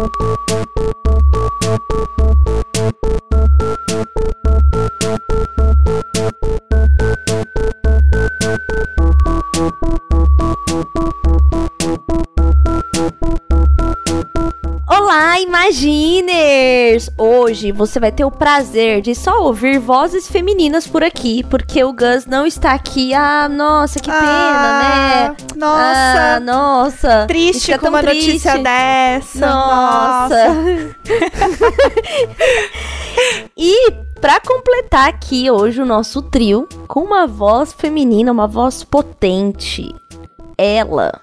Thank you. Hoje você vai ter o prazer de só ouvir vozes femininas por aqui, porque o Gus não está aqui. Ah, nossa, que pena, Ah, né? Nossa, Ah, nossa. triste com uma triste. notícia dessa. Nossa. e pra completar aqui hoje o nosso trio com uma voz feminina, uma voz potente. Ela,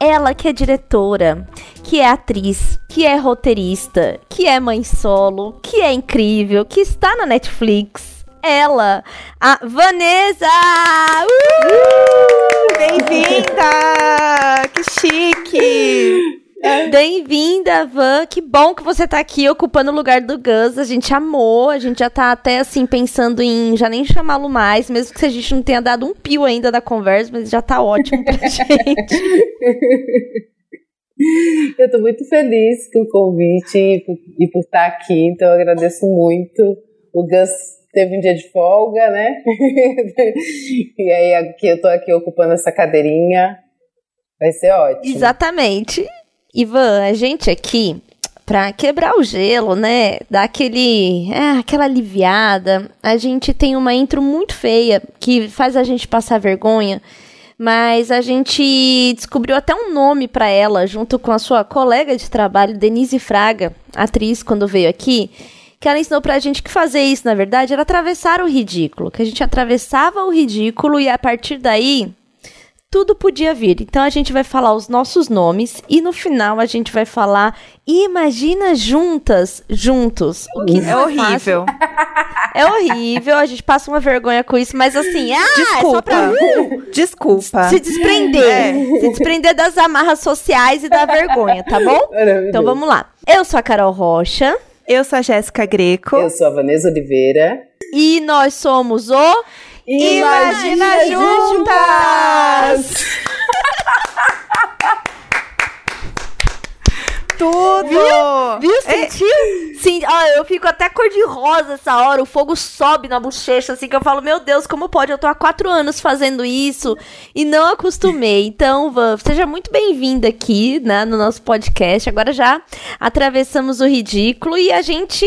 ela que é diretora, que é atriz, que é roteirista, que é mãe solo, que é incrível, que está na Netflix. Ela, a Vanessa! Uh! Bem-vinda! Que chique! Bem-vinda, Van. Que bom que você tá aqui ocupando o lugar do Gus. A gente amou. A gente já tá até assim pensando em já nem chamá-lo mais, mesmo que a gente não tenha dado um pio ainda da conversa, mas já tá ótimo pra gente. Eu tô muito feliz com o convite e por, e por estar aqui, então eu agradeço muito. O Gus teve um dia de folga, né? e aí aqui eu tô aqui ocupando essa cadeirinha. Vai ser ótimo. Exatamente. Ivan, a gente aqui, pra quebrar o gelo, né? Dar aquele. É, aquela aliviada. A gente tem uma intro muito feia que faz a gente passar vergonha. Mas a gente descobriu até um nome pra ela, junto com a sua colega de trabalho, Denise Fraga, atriz, quando veio aqui. Que ela ensinou pra gente que fazer isso, na verdade, era atravessar o ridículo. Que a gente atravessava o ridículo e a partir daí tudo podia vir. Então a gente vai falar os nossos nomes e no final a gente vai falar imagina juntas, juntos. O que É horrível. É horrível, a gente passa uma vergonha com isso, mas assim, ah, é só Desculpa. pra Desculpa. se desprender, É. se desprender das amarras sociais e da vergonha, tá bom? Maravilhoso. Então vamos lá. Eu sou a Carol Rocha Eu sou a Jéssica Greco. Eu sou a Vanessa Oliveira. e nós somos o Imagina juntas! Tudo! Viu? É, Sentiu? Sim, ó, eu fico até cor de rosa essa hora. O fogo sobe na bochecha, assim, que eu falo, meu Deus, como pode? Eu tô há quatro anos fazendo isso e não acostumei. Então, Van, seja muito bem-vinda aqui, né, no nosso podcast. Agora já atravessamos o ridículo e a gente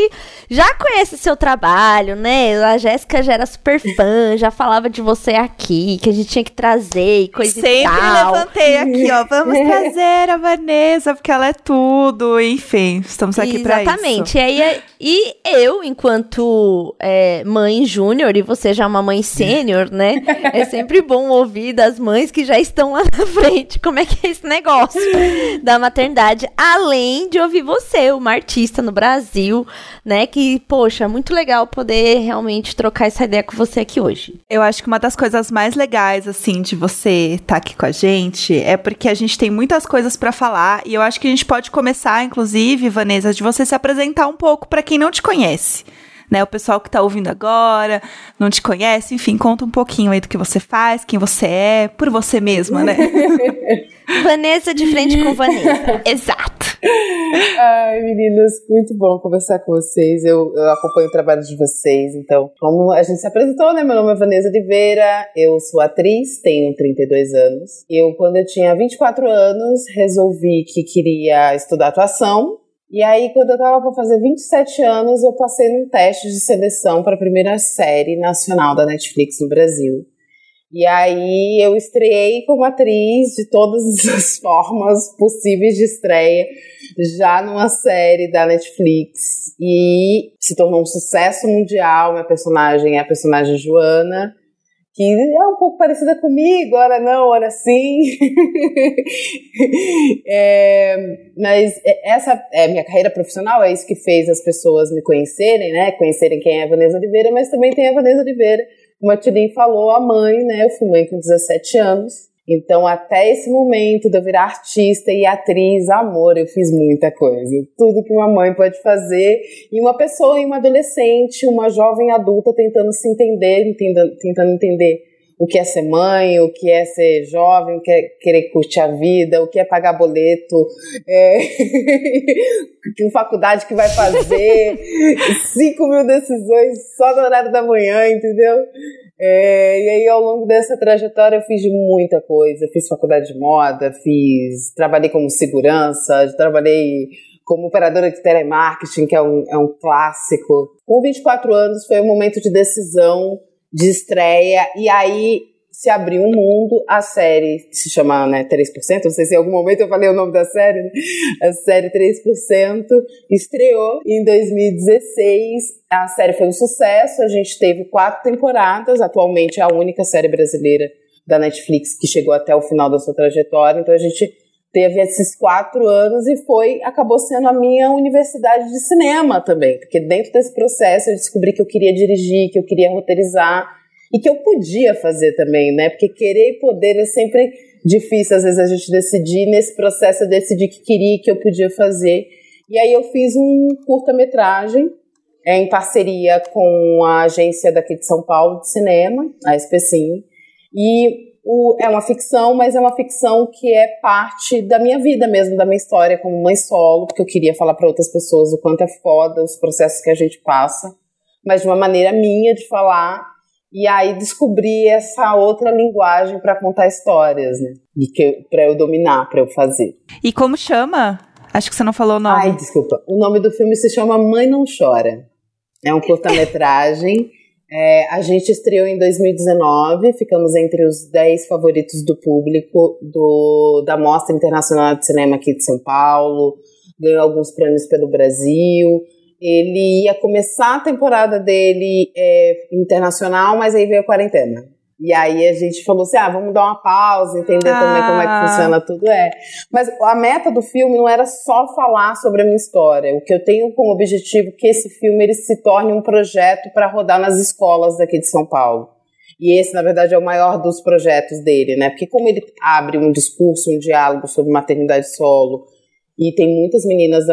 já conhece seu trabalho, né? A Jéssica já era super fã, já falava de você aqui, que a gente tinha que trazer e coisa e Sempre tal. levantei aqui, ó. Vamos trazer a Vanessa, porque ela é tudo. Enfim, estamos aqui pra isso. Exatamente. E, aí, e eu, enquanto é, mãe júnior, e você já é uma mãe sênior, né? É sempre bom ouvir das mães que já estão lá na frente como é que é esse negócio da maternidade. Além de ouvir você, uma artista no Brasil, né? Que, poxa, muito legal poder realmente trocar essa ideia com você aqui hoje. Eu acho que uma das coisas mais legais, assim, de você estar aqui com a gente é porque a gente tem muitas coisas pra falar e eu acho que a gente pode começar, inclusive, Vanessa, de você se apresentar um pouco pra quem não te conhece. Né, o pessoal que tá ouvindo agora, não te conhece, enfim, conta um pouquinho aí do que você faz, quem você é, por você mesma, né? Vanessa de frente com Vanessa. Exato. Ai, meninas, muito bom conversar com vocês. Eu, eu acompanho o trabalho de vocês. Então, como a gente se apresentou, né? Meu nome é Vanessa Oliveira, eu sou atriz, tenho 32 anos. Eu, quando eu tinha 24 anos, resolvi que queria estudar atuação. E aí, quando eu tava para fazer 27 anos, eu passei num teste de seleção para a primeira série nacional da Netflix no Brasil. E aí eu estreiei como atriz de todas as formas possíveis de estreia, já numa série da Netflix. E se tornou um sucesso mundial. Minha personagem é a personagem Joana, que é um pouco parecida comigo, ora não, ora sim. É, mas essa é minha carreira profissional, é isso que fez as pessoas me conhecerem, né? Conhecerem quem é a Vanessa Oliveira, mas também tem a Vanessa Oliveira, como a Tilly falou, a mãe, né? Eu fui mãe com 17 anos. Então, até esse momento de eu virar artista e atriz, amor, eu fiz muita coisa. Tudo que uma mãe pode fazer. E uma pessoa, e uma adolescente, uma jovem adulta tentando se entender, entendendo, tentando entender o que é ser mãe, o que é ser jovem, o que é querer curtir a vida, o que é pagar boleto, é... que faculdade que vai fazer, 5 mil decisões só no horário da manhã, entendeu? É, e aí, ao longo dessa trajetória, eu fiz muita coisa. fiz faculdade de moda, fiz, trabalhei como segurança, trabalhei como operadora de telemarketing, que é um, é um clássico. Com 24 anos, foi um momento de decisão de estreia, e aí se abriu um mundo, a série se chama né, 3%, não sei se em algum momento eu falei o nome da série, né? a série 3% estreou em 2016, a série foi um sucesso, a gente teve quatro temporadas, atualmente é a única série brasileira da Netflix que chegou até o final da sua trajetória, então a gente teve esses quatro anos e foi acabou sendo a minha universidade de cinema também, porque dentro desse processo eu descobri que eu queria dirigir, que eu queria roteirizar e que eu podia fazer também, né? Porque querer e poder é sempre difícil às vezes a gente decidir. Nesse processo eu decidi que queria, que eu podia fazer. E aí eu fiz um curta-metragem é, em parceria com a agência daqui de São Paulo de cinema, a SPCIM. E o, é uma ficção, mas é uma ficção que é parte da minha vida mesmo, da minha história como mãe solo, porque eu queria falar para outras pessoas o quanto é foda os processos que a gente passa, mas de uma maneira minha de falar. E aí descobri essa outra linguagem para contar histórias, né? E que para eu dominar, para eu fazer. E como chama? Acho que você não falou o nome. Ai, desculpa. O nome do filme se chama Mãe Não Chora. É um curta-metragem É, a gente estreou em 2019, ficamos entre os 10 favoritos do público do, da Mostra Internacional de Cinema aqui de São Paulo, ganhou alguns prêmios pelo Brasil. Ele ia começar a temporada dele é, internacional, mas aí veio a quarentena. E aí a gente falou assim: ah, vamos dar uma pausa, entender ah. também como é que funciona tudo. É. Mas a meta do filme não era só falar sobre a minha história. O que eu tenho como objetivo é que esse filme ele se torne um projeto para rodar nas escolas daqui de São Paulo. E esse, na verdade, é o maior dos projetos dele, né? Porque como ele abre um discurso, um diálogo sobre maternidade solo, e tem muitas meninas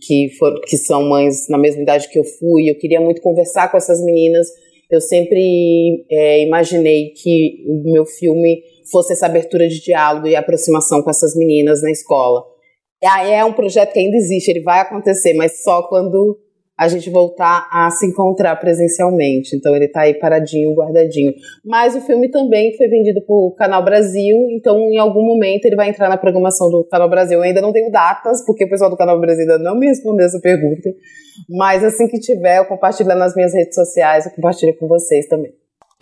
que, for, que são mães na mesma idade que eu fui, eu queria muito conversar com essas meninas eu sempre é, imaginei que o meu filme fosse essa abertura de diálogo e aproximação com essas meninas na escola. É, é um projeto que ainda existe, ele vai acontecer, mas só quando a gente voltar a se encontrar presencialmente. Então ele está aí paradinho, guardadinho. Mas o filme também foi vendido para o Canal Brasil, então em algum momento ele vai entrar na programação do Canal Brasil. Eu ainda não tenho datas, porque o pessoal do Canal Brasil ainda não me respondeu essa pergunta. Mas assim que tiver, eu compartilho nas minhas redes sociais, eu compartilho com vocês também.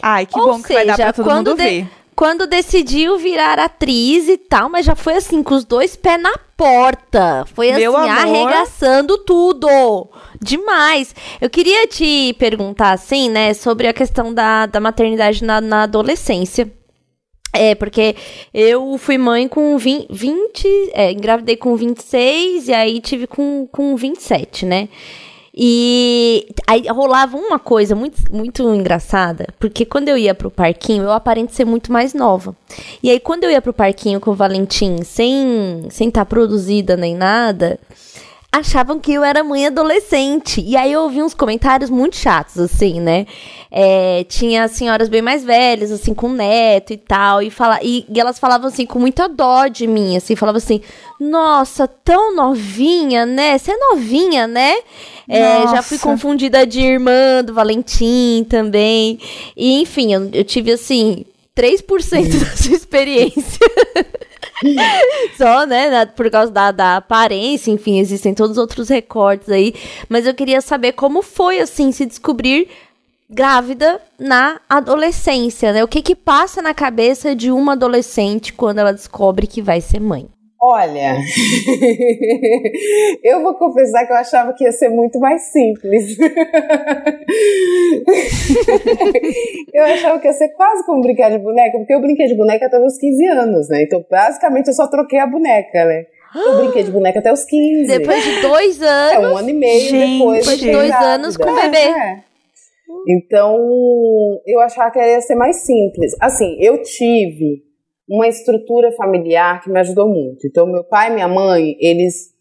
Ai, que Ou bom que seja, vai dar para todo mundo de... ver quando decidiu virar atriz e tal, mas já foi assim, com os dois pés na porta. Foi assim, arregaçando tudo. Demais. Eu queria te perguntar, assim, né, sobre a questão da, da maternidade na, na adolescência. É, porque eu fui mãe com 20, 20 é, engravidei com 26 e aí tive com, com 27, né? E aí rolava uma coisa muito, muito engraçada, porque quando eu ia pro parquinho, eu aparento ser muito mais nova. E aí, quando eu ia pro parquinho com o Valentim, sem estar sem tá produzida nem nada, achavam que eu era mãe adolescente. E aí eu ouvi uns comentários muito chatos, assim, né? É, tinha senhoras bem mais velhas, assim, com neto e tal, e, fala, e, e, elas falavam assim, com muita dó de mim, assim, falavam assim, nossa, tão novinha, né? Você é novinha, né? É, já fui confundida de irmã do Valentim também. E, enfim, eu, eu tive, assim, 3% dessa experiência. Só, né, por causa da, da aparência, enfim, existem todos os outros recortes aí. Mas eu queria saber como foi, assim, se descobrir grávida na adolescência, né? O que que passa na cabeça de uma adolescente quando ela descobre que vai ser mãe? Olha, eu vou confessar que eu achava que ia ser muito mais simples. eu achava que ia ser quase como brincar de boneca, porque eu brinquei de boneca até meus 15 anos, né? Então, basicamente, eu só troquei a boneca, né? Eu brinquei de boneca até os 15. Depois de dois anos. É, um ano e meio gente, depois. Depois de dois grávida. anos com o bebê. É. Então, eu achava que ia ser mais simples. Assim, eu tive uma estrutura familiar que me ajudou muito. Então, meu pai e minha mãe, eles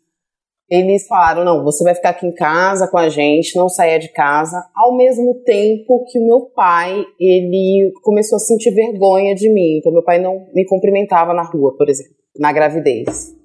eles falaram: não, você vai ficar aqui em casa com a gente, não saia de casa. Ao mesmo tempo que o meu pai, ele começou a sentir vergonha de mim. Então, meu pai não me cumprimentava na rua, por exemplo, na gravidez.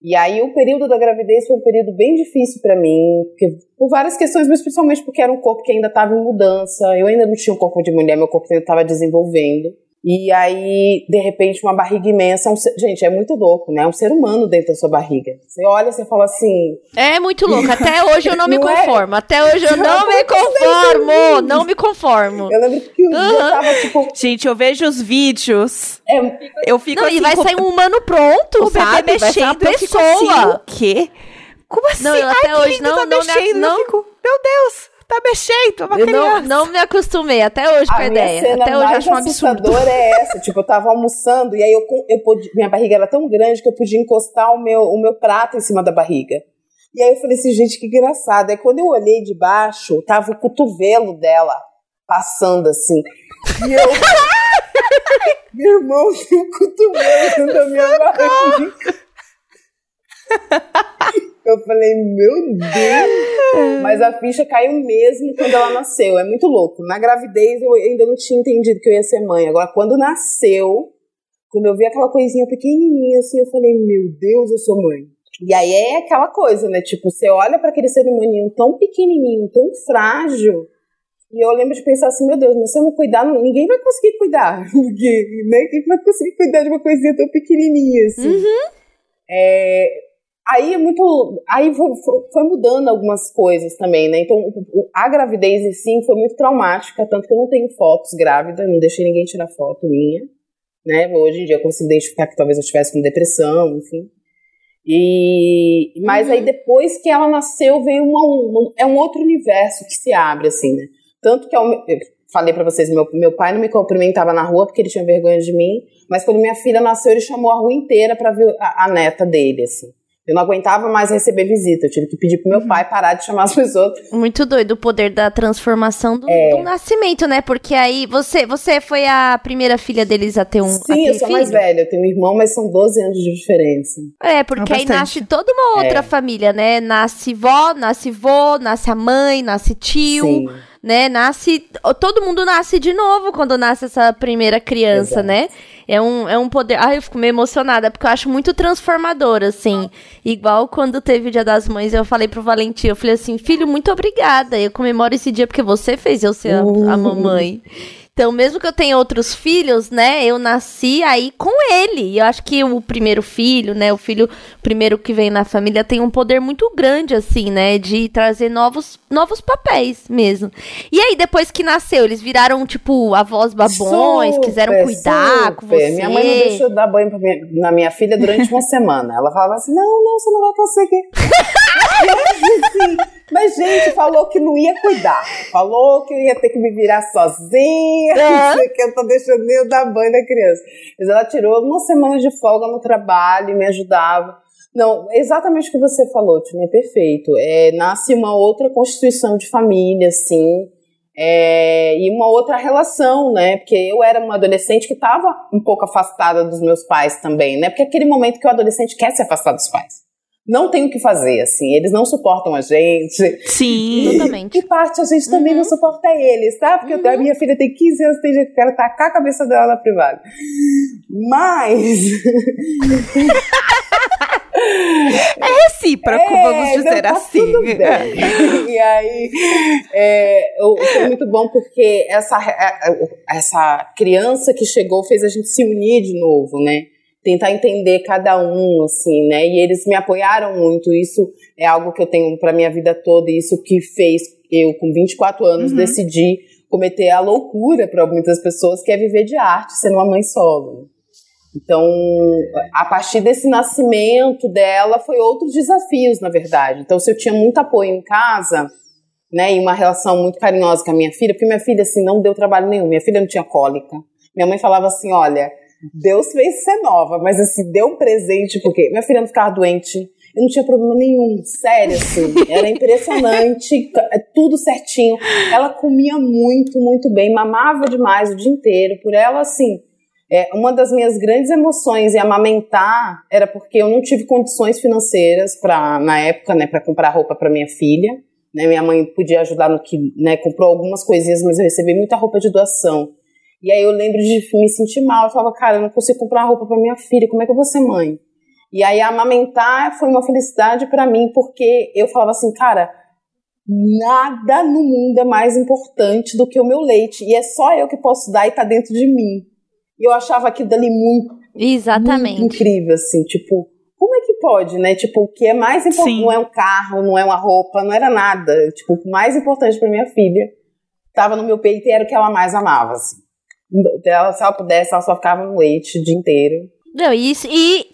E aí, o período da gravidez foi um período bem difícil para mim, porque, por várias questões, mas principalmente porque era um corpo que ainda estava em mudança. Eu ainda não tinha um corpo de mulher, meu corpo ainda estava desenvolvendo. E aí, de repente, uma barriga imensa. Um ser... Gente, é muito louco, né? Um ser humano dentro da sua barriga. Você olha, você fala assim. É muito louco. Até hoje eu não me não é? conformo. É? Até hoje eu não, não me conformo. Não me conformo. Eu lembro que um uhum. dia eu tava tipo. Gente, eu vejo os vídeos. É, eu fico não, assim. E vai com... sair um humano pronto, o sabe? Bebê mexendo, vai uma pessoa. Assim, o quê? Como assim? Não, eu até Ai, hoje não, tá não, mexendo, não, não, fico, Meu Deus! Tá mexendo, uma eu Não, não me acostumei, até hoje a com a ideia. Cena até hoje acho um absurdo. é essa, tipo, eu tava almoçando e aí eu, eu podia, minha barriga era tão grande que eu podia encostar o meu, o meu prato em cima da barriga. E aí eu falei assim, gente, que engraçado. Aí quando eu olhei de baixo, tava o cotovelo dela passando assim. E eu... meu irmão tem o cotovelo da minha barriga. Eu falei, meu Deus! Mas a ficha caiu mesmo quando ela nasceu. É muito louco. Na gravidez eu ainda não tinha entendido que eu ia ser mãe. Agora, quando nasceu, quando eu vi aquela coisinha pequenininha assim, eu falei, meu Deus, eu sou mãe. E aí é aquela coisa, né? Tipo, você olha para aquele ser humaninho tão pequenininho, tão frágil. E eu lembro de pensar assim, meu Deus, mas se eu não cuidar, ninguém vai conseguir cuidar. Porque, né? Quem vai conseguir cuidar de uma coisinha tão pequenininha assim? Uhum. É, aí é muito. Aí foi, foi, mudando algumas coisas também, né? Então, a gravidez em si foi muito traumática, tanto que eu não tenho fotos grávida, não deixei ninguém tirar foto minha. Né? Hoje em dia eu consigo identificar que talvez eu estivesse com depressão, enfim. E, mas uhum. aí depois que ela nasceu, veio uma, uma, é um outro universo que se abre, assim, né? Tanto que é eu falei para vocês, meu, meu pai não me cumprimentava na rua porque ele tinha vergonha de mim, mas quando minha filha nasceu, ele chamou a rua inteira para ver a, a, neta dele, assim. Eu não aguentava mais receber visita, eu tive que pedir pro meu uhum. pai parar de chamar as pessoas. Muito doido o poder da transformação do, é. do, nascimento, né? Porque aí você, você foi a primeira filha deles a ter um. Sim, eu sou filho? mais velha, eu tenho um irmão, mas são 12 anos de diferença. É, porque é aí nasce toda uma outra é. família, né? Nasce vó, nasce vô, nasce a mãe, nasce tio. Sim né? Nasce. Todo mundo nasce de novo quando nasce essa primeira criança, Exato. né? É um, é um poder. Ai, eu fico meio emocionada, porque eu acho muito transformador, assim. Igual quando teve o Dia das Mães, eu falei pro Valentim, eu falei assim, filho, muito obrigada. Eu comemoro esse dia porque você fez eu ser a, a uhum. mamãe. Então, mesmo que eu tenha outros filhos, né, eu nasci aí com ele. E eu acho que o primeiro filho, né, o filho primeiro que vem na família tem um poder muito grande, assim, né, de trazer novos, novos papéis mesmo. E aí, depois que nasceu, eles viraram, tipo, avós babões, super, quiseram cuidar super. com você. Minha mãe não deixou dar banho minha, na minha filha durante uma semana. Ela falava assim, não, não, você não vai conseguir. mas, gente, falou que não ia cuidar. Falou que eu ia ter que me virar sozinha. É. Que eu tô deixando eu dar banho na criança. Mas ela tirou uma semana de folga no trabalho e me ajudava. Não, exatamente o que você falou, Tina, é perfeito. É, nasce uma outra constituição de família, assim, é, e uma outra relação, né? Porque eu era uma adolescente que estava um pouco afastada dos meus pais também, né? Porque é aquele momento que o adolescente quer se afastar dos pais não tem o que fazer, assim. Eles não suportam a gente. Sim, exatamente. E parte a gente também uhum. não suporta eles, tá? Porque uhum. a minha filha tem 15 anos, tem gente que quer tacar a cabeça dela na privada. Mas. é recíproco, é, vamos dizer não, tá assim. Bem. e aí, é, foi muito bom porque essa, é, é, essa criança que chegou fez a gente se unir de novo, né? Tentar entender cada um, assim, né? E eles me apoiaram muito. Isso é algo que eu tenho para minha vida toda. E isso que fez eu, com 24 anos, uhum. decidir cometer a loucura para muitas pessoas, que é viver de arte, sendo uma mãe solo. Então, a partir desse nascimento dela, foi outros desafios, na verdade. Então, se eu tinha muito apoio em casa, né, e uma relação muito carinhosa com a minha filha, porque minha filha, assim, não deu trabalho nenhum. Minha filha não tinha cólica. Minha mãe falava assim, olha, Deus fez ser nova, mas assim, deu um presente, porque minha filha não ficava doente, eu não tinha problema nenhum, sério, assim, era impressionante, é tudo certinho. Ela comia muito, muito bem, mamava demais o dia inteiro, por ela, assim, É, uma das minhas grandes emoções em amamentar era porque eu não tive condições financeiras para na época, né, para comprar roupa para minha filha. Né, minha mãe podia ajudar no que, né, comprou algumas coisinhas, mas eu recebi muita roupa de doação. E aí eu lembro de me sentir mal. Eu falava, cara, eu não consigo comprar roupa para minha filha. Como é que eu vou ser mãe? E aí amamentar foi uma felicidade para mim porque eu falava assim, cara, nada no mundo é mais importante do que o meu leite e é só eu que posso dar e tá dentro de mim. E eu achava aquilo dali muito, Exatamente. muito incrível, assim, tipo, como é que pode, né? Tipo, o que é mais importante não é um carro, não é uma roupa, não era nada. Tipo, o mais importante para minha filha estava no meu peito e era o que ela mais amava, assim. Ela, se ela pudesse, ela só ficava no leite o dia inteiro. Não, isso. E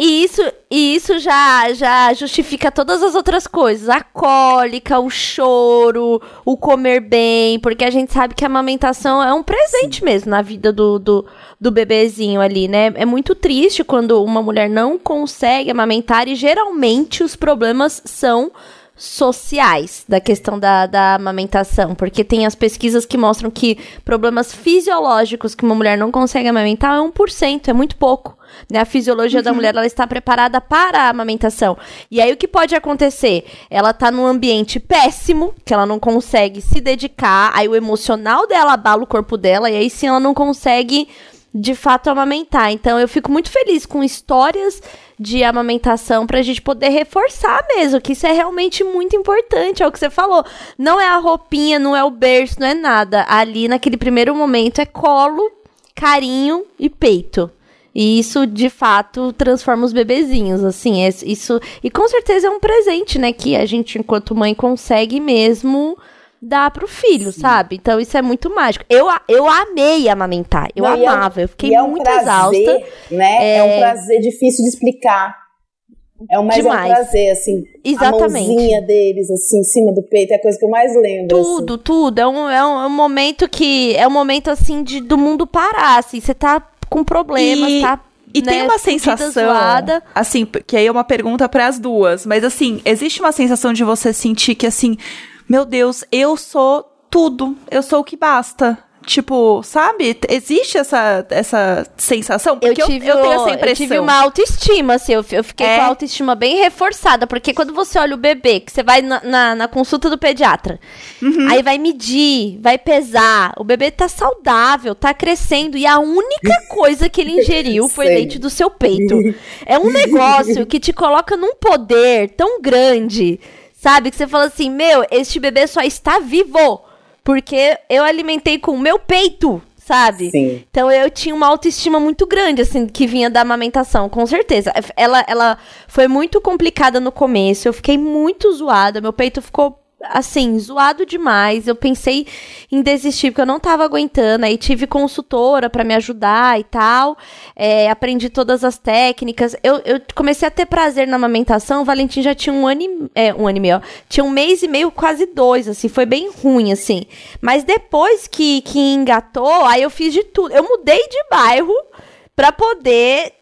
e isso, e isso já, já justifica todas as outras coisas. A cólica, o choro, o comer bem, porque a gente sabe que a amamentação é um presente Sim. mesmo na vida do, do, do bebezinho ali, né? É muito triste quando uma mulher não consegue amamentar e geralmente os problemas são sociais da questão da, da amamentação, porque tem as pesquisas que mostram que problemas fisiológicos que uma mulher não consegue amamentar é 1%, é muito pouco. Né? A fisiologia uhum. da mulher ela está preparada para a amamentação. E aí o que pode acontecer? Ela está num ambiente péssimo, que ela não consegue se dedicar, aí o emocional dela abala o corpo dela, e aí sim ela não consegue de fato amamentar. Então eu fico muito feliz com histórias de amamentação pra gente poder reforçar mesmo que isso é realmente muito importante, é o que você falou. Não é a roupinha, não é o berço, não é nada. Ali naquele primeiro momento é colo, carinho e peito. E isso, de fato, transforma os bebezinhos, assim, é, isso... E com certeza é um presente, né, que a gente, enquanto mãe, consegue mesmo dar pro filho, Sim. sabe? Então isso é muito mágico. Eu, eu amei amamentar, eu Não, é amava, é, eu fiquei é um muito prazer, exausta. Né? É... é um prazer difícil de explicar. É o mais Demais. um prazer, assim. Exatamente. A mãozinha deles, assim, em cima do peito, é a coisa que eu mais lembro. Tudo, assim. tudo. É um, é, um, é um momento que. É um momento, assim, de, do mundo parar, assim. Você tá com problemas, e... tá e né, tem uma sensação, zoada. assim, que aí é uma pergunta para as duas, mas assim, existe uma sensação de você sentir que assim, meu Deus, eu sou tudo, eu sou o que basta. Tipo, sabe? Existe essa, essa sensação? Porque eu, tive, eu, eu tenho essa impressão. Eu tive uma autoestima, assim. Eu, eu fiquei é. com a autoestima bem reforçada. Porque quando você olha o bebê, que você vai na, na, na consulta do pediatra, uhum. aí vai medir, vai pesar. O bebê tá saudável, tá crescendo. E a única coisa que ele ingeriu foi leite do seu peito. É um negócio que te coloca num poder tão grande Sabe? Que você fala assim: meu, este bebê só está vivo porque eu alimentei com o meu peito, sabe? Sim. Então eu tinha uma autoestima muito grande, assim, que vinha da amamentação, com certeza. Ela, ela foi muito complicada no começo, eu fiquei muito zoada, meu peito ficou assim, zoado demais. Eu pensei em desistir porque eu não tava aguentando. Aí tive consultora para me ajudar e tal. É, aprendi todas as técnicas. Eu, eu, comecei a ter prazer na amamentação. O Valentim já tinha um ano e, é, um ano e meio, ó, Tinha um mês e meio, quase dois, assim. Foi bem ruim, assim. Mas depois que, que engatou, aí eu fiz de tudo. Eu mudei de bairro para poder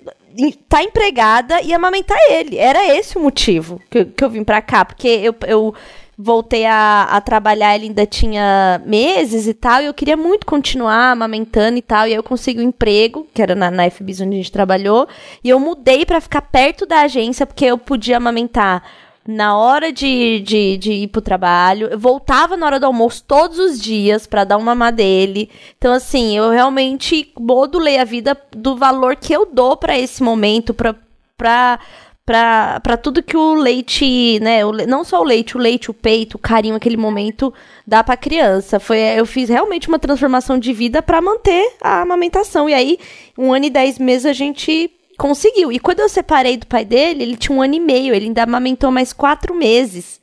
tá empregada e amamentar ele. Era esse o motivo que, que eu vim pra cá. Porque eu, eu voltei a, a trabalhar, ele ainda tinha meses e tal, e eu queria muito continuar amamentando e tal, e aí eu consegui um emprego, que era na, na FBIS onde a gente trabalhou, e eu mudei para ficar perto da agência, porque eu podia amamentar na hora de, de, de ir pro trabalho, eu voltava na hora do almoço todos os dias para dar uma mamá dele. Então, assim, eu realmente modulei a vida do valor que eu dou para esse momento, pra, pra para tudo que o leite, né, o, não só o leite, o leite, o peito, o carinho, aquele momento dá para criança. Foi, eu fiz realmente uma transformação de vida para manter a amamentação. E aí, um ano e dez meses a gente conseguiu. E quando eu separei do pai dele, ele tinha um ano e meio, ele ainda amamentou mais quatro meses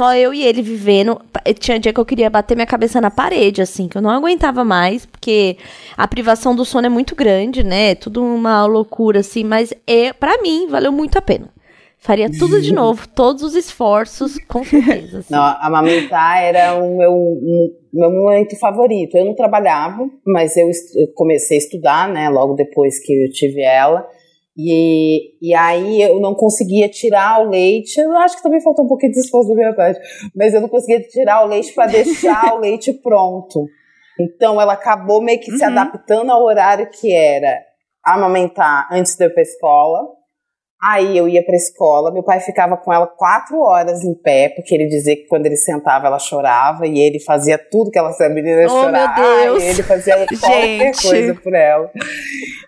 só eu e ele vivendo. Tinha dia que eu queria bater minha cabeça na parede, assim, que eu não aguentava mais, porque a privação do sono é muito grande, né? Tudo uma loucura, assim, mas é, para mim, valeu muito a pena. Faria tudo de novo, todos os esforços, com certeza. Assim. Não, amamentar era o meu, um, meu momento favorito. Eu não trabalhava, mas eu comecei a estudar, né, logo depois que eu tive ela. E, e aí eu não conseguia tirar o leite. Eu acho que também faltou um pouquinho de esforço da minha parte. Mas eu não conseguia tirar o leite para deixar o leite pronto. Então ela acabou meio que se Uhum. adaptando ao horário que era amamentar antes de eu ir pra escola. Aí eu ia pra escola, meu pai ficava com ela quatro horas em pé, porque ele dizia que quando ele sentava ela chorava, e ele fazia tudo que ela sabia, menina ia Oh, chorar, meu Deus. e ele fazia qualquer coisa por ela.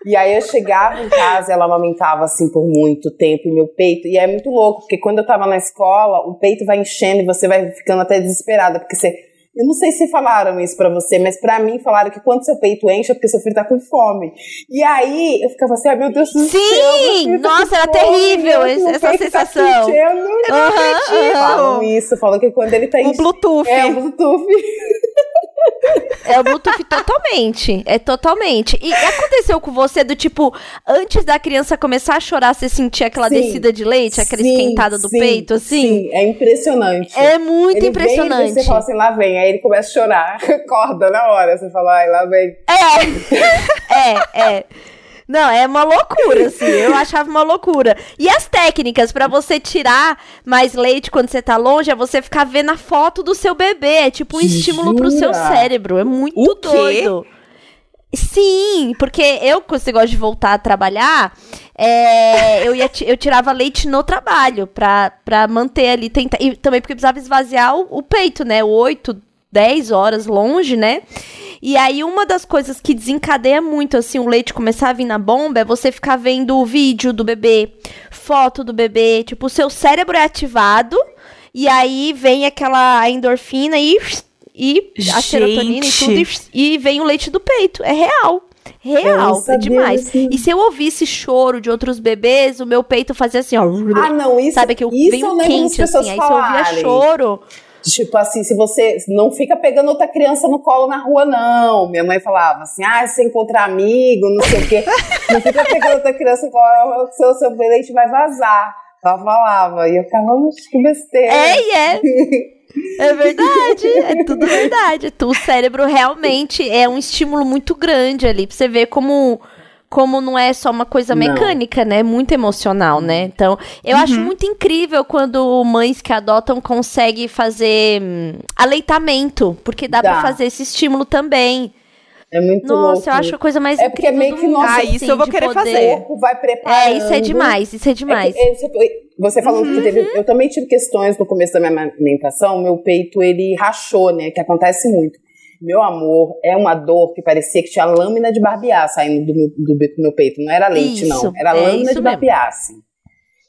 E aí eu chegava em casa, ela amamentava assim por muito tempo, e meu peito, e é muito louco, porque quando eu tava na escola, o peito vai enchendo e você vai ficando até desesperada, porque você eu não sei se falaram isso pra você, mas pra mim falaram que quando seu peito enche é porque seu filho tá com fome. E aí eu ficava assim, ai meu Deus do Sim! céu. filho tá Nossa, era fome, terrível essa tá sensação. enchendo. Aham, Falam isso, falam que quando ele tá O enchendo. Bluetooth. É, o Bluetooth. É o Bluetooth totalmente. É totalmente. E aconteceu com você do tipo, antes da criança começar a chorar, você sentia aquela Sim. descida de leite, aquela Sim, esquentada do sim, peito, assim? Sim, é impressionante. É muito ele impressionante. Vem e você fala assim, lá vem. Aí ele começa a chorar. Acorda na hora. Você fala, ai, lá vem. É, é. Não, é uma loucura, assim. Eu achava uma loucura. E as técnicas pra você tirar mais leite quando você tá longe é você ficar vendo a foto do seu bebê. É tipo um estímulo pro seu Jura? cérebro. É muito O quê? doido. Sim, porque eu, quando você gosta de voltar a trabalhar, é, eu, ia, eu tirava leite no trabalho pra, pra manter ali, tentar, e também porque precisava esvaziar o, o peito, né? 8, 10 horas longe, né? E aí, uma das coisas que desencadeia muito, assim, o leite começar a vir na bomba é você ficar vendo o vídeo do bebê, foto do bebê, tipo, o seu cérebro é ativado, e aí vem aquela endorfina e, e a Gente. serotonina e tudo, e, e vem o leite do peito. É real. Real, é demais. E se eu ouvisse choro de outros bebês, o meu peito fazia assim, ó. Ah, não, isso, sabe que eu isso venho quente, assim. Aí se eu ouvia falarem. choro. Tipo assim, se você não fica pegando outra criança no colo na rua, não. Minha mãe falava assim: ah, se encontrar amigo, não sei o quê, não fica pegando outra criança no colo, seu, seu leite vai vazar. Ela falava, e eu ficava, "Oxe, que besteira. É, é. É verdade, é tudo verdade. O cérebro realmente é um estímulo muito grande ali, pra você ver como, como não é só uma coisa Não. mecânica, né? É muito emocional, né? Então, eu acho Uhum. muito incrível quando mães que adotam conseguem fazer hum, aleitamento, porque dá, pra Dá. fazer esse estímulo também. É muito Nossa, louco. eu acho a coisa mais É porque incrível meio que nossa- Ah, isso eu vou de querer O fazer. corpo vai preparando. É, isso é demais, isso é demais. É que, é, você, falando que teve. Eu também tive questões no começo da minha amamentação. Meu peito, ele rachou, né? Que acontece muito. Meu amor, é uma dor que parecia que tinha lâmina de barbear saindo do meu, do, do meu peito. Não era leite, Isso, não. Era é lâmina de barbear, assim.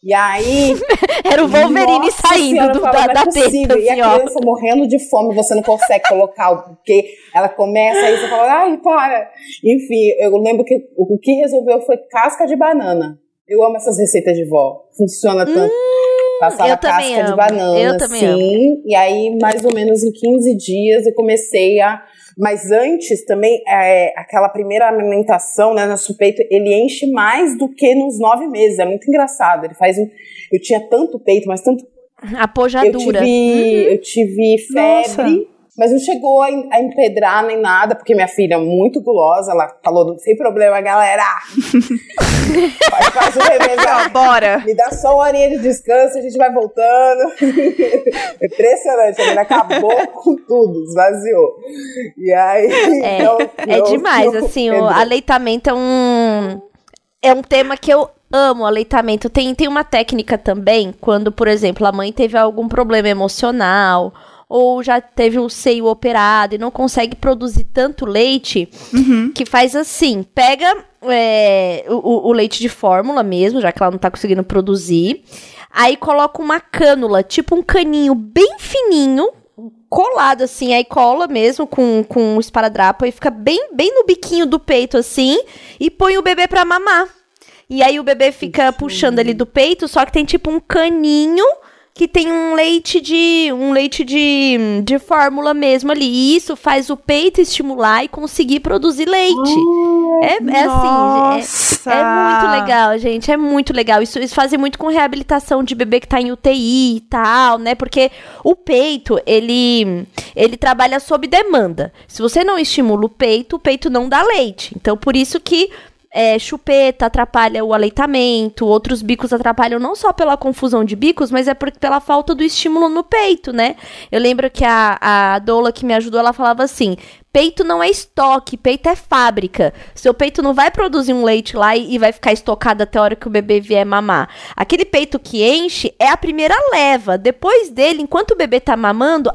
E aí. Era o Wolverine Nossa saindo senhora, do, falo, da, é da teta, E a assim, criança morrendo de fome, você não consegue colocar, o- porque ela começa, aí você fala, ai, para. Enfim, eu lembro que o, o que resolveu foi casca de banana. Eu amo essas receitas de vó. Funciona tanto. Passava eu casca de amo. banana, Eu também sim. E aí, mais ou menos em 15 dias, eu comecei a. Mas antes também, é, aquela primeira amamentação, né, no peito, ele enche mais do que nos nove meses. É muito engraçado. Ele faz um. Eu tinha tanto peito, mas tanto A pojadura. eu tive, eu tive febre, mas não chegou a, a empedrar nem nada, porque minha filha é muito gulosa, ela falou, sem problema, galera. faz, faz o remédio. Bora. Me dá só uma horinha de descanso, a gente vai voltando. Impressionante, a menina acabou com tudo, esvaziou. E aí. É, então, é não- demais, não assim, o aleitamento é um é um tema que eu amo, aleitamento. Tem tem uma técnica também, quando, por exemplo, a mãe teve algum problema emocional ou já teve um seio operado e não consegue produzir tanto leite, Uhum. que faz assim, pega é, o, o- leite de fórmula mesmo, já que ela não tá conseguindo produzir, aí coloca uma cânula, tipo um caninho bem fininho, colado assim, aí cola mesmo com, com o esparadrapo, aí fica bem, bem no biquinho do peito assim, e põe o bebê pra mamar. E aí o bebê fica puxando ali do peito, só que tem tipo um caninho que tem um leite de um leite de, de fórmula mesmo ali. E isso faz o peito estimular e conseguir produzir leite. é, é assim, é, é muito legal, gente. É muito legal. Isso, isso fazem muito com reabilitação de bebê que tá em UTI e tal, né? Porque o peito, ele, ele trabalha sob demanda. Se você não estimula o peito, o peito não dá leite. Então, por isso que é, chupeta atrapalha o aleitamento, outros bicos atrapalham não só pela confusão de bicos, mas é por, pela falta do estímulo no peito, né? Eu lembro que a, a doula que me ajudou, ela falava assim: peito não é estoque, peito é fábrica. Seu peito não vai produzir um leite lá e, e vai ficar estocado até a hora que o bebê vier mamar. Aquele peito que enche é a primeira leva. Depois dele, enquanto o bebê tá mamando,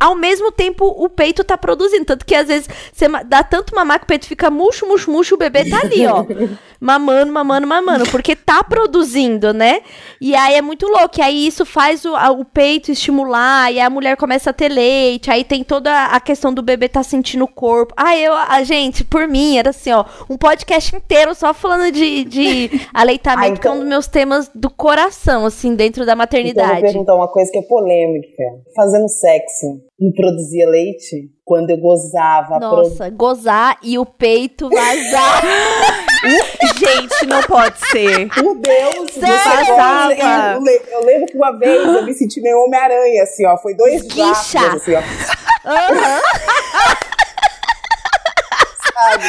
ao mesmo tempo o peito tá produzindo. Tanto que às vezes você dá tanto mamar que o peito fica murcho, murcho, murcho, o bebê tá ali, ó. mamando, mamando, mamando. Porque tá produzindo, né? E aí é muito louco. E aí isso faz o, o peito estimular, e a mulher começa a ter leite. Aí tem toda a questão do bebê tá sentindo o corpo. Ah, eu, a gente, por mim, era assim, ó, um podcast inteiro só falando de, de aleitamento, ah, então... que é um dos meus temas do coração, assim, dentro da maternidade. Então, eu vou perguntar uma coisa que é polêmica. Fazendo sexo não produzia leite quando eu gozava. Nossa, pro... gozar e o peito vazar. Gente, não pode ser. Por Deus, Sério? Eu, eu, lembro que uma vez eu me senti meio Homem-Aranha, assim, ó. Foi dois gatos, assim, ó. Uhum. Sabe?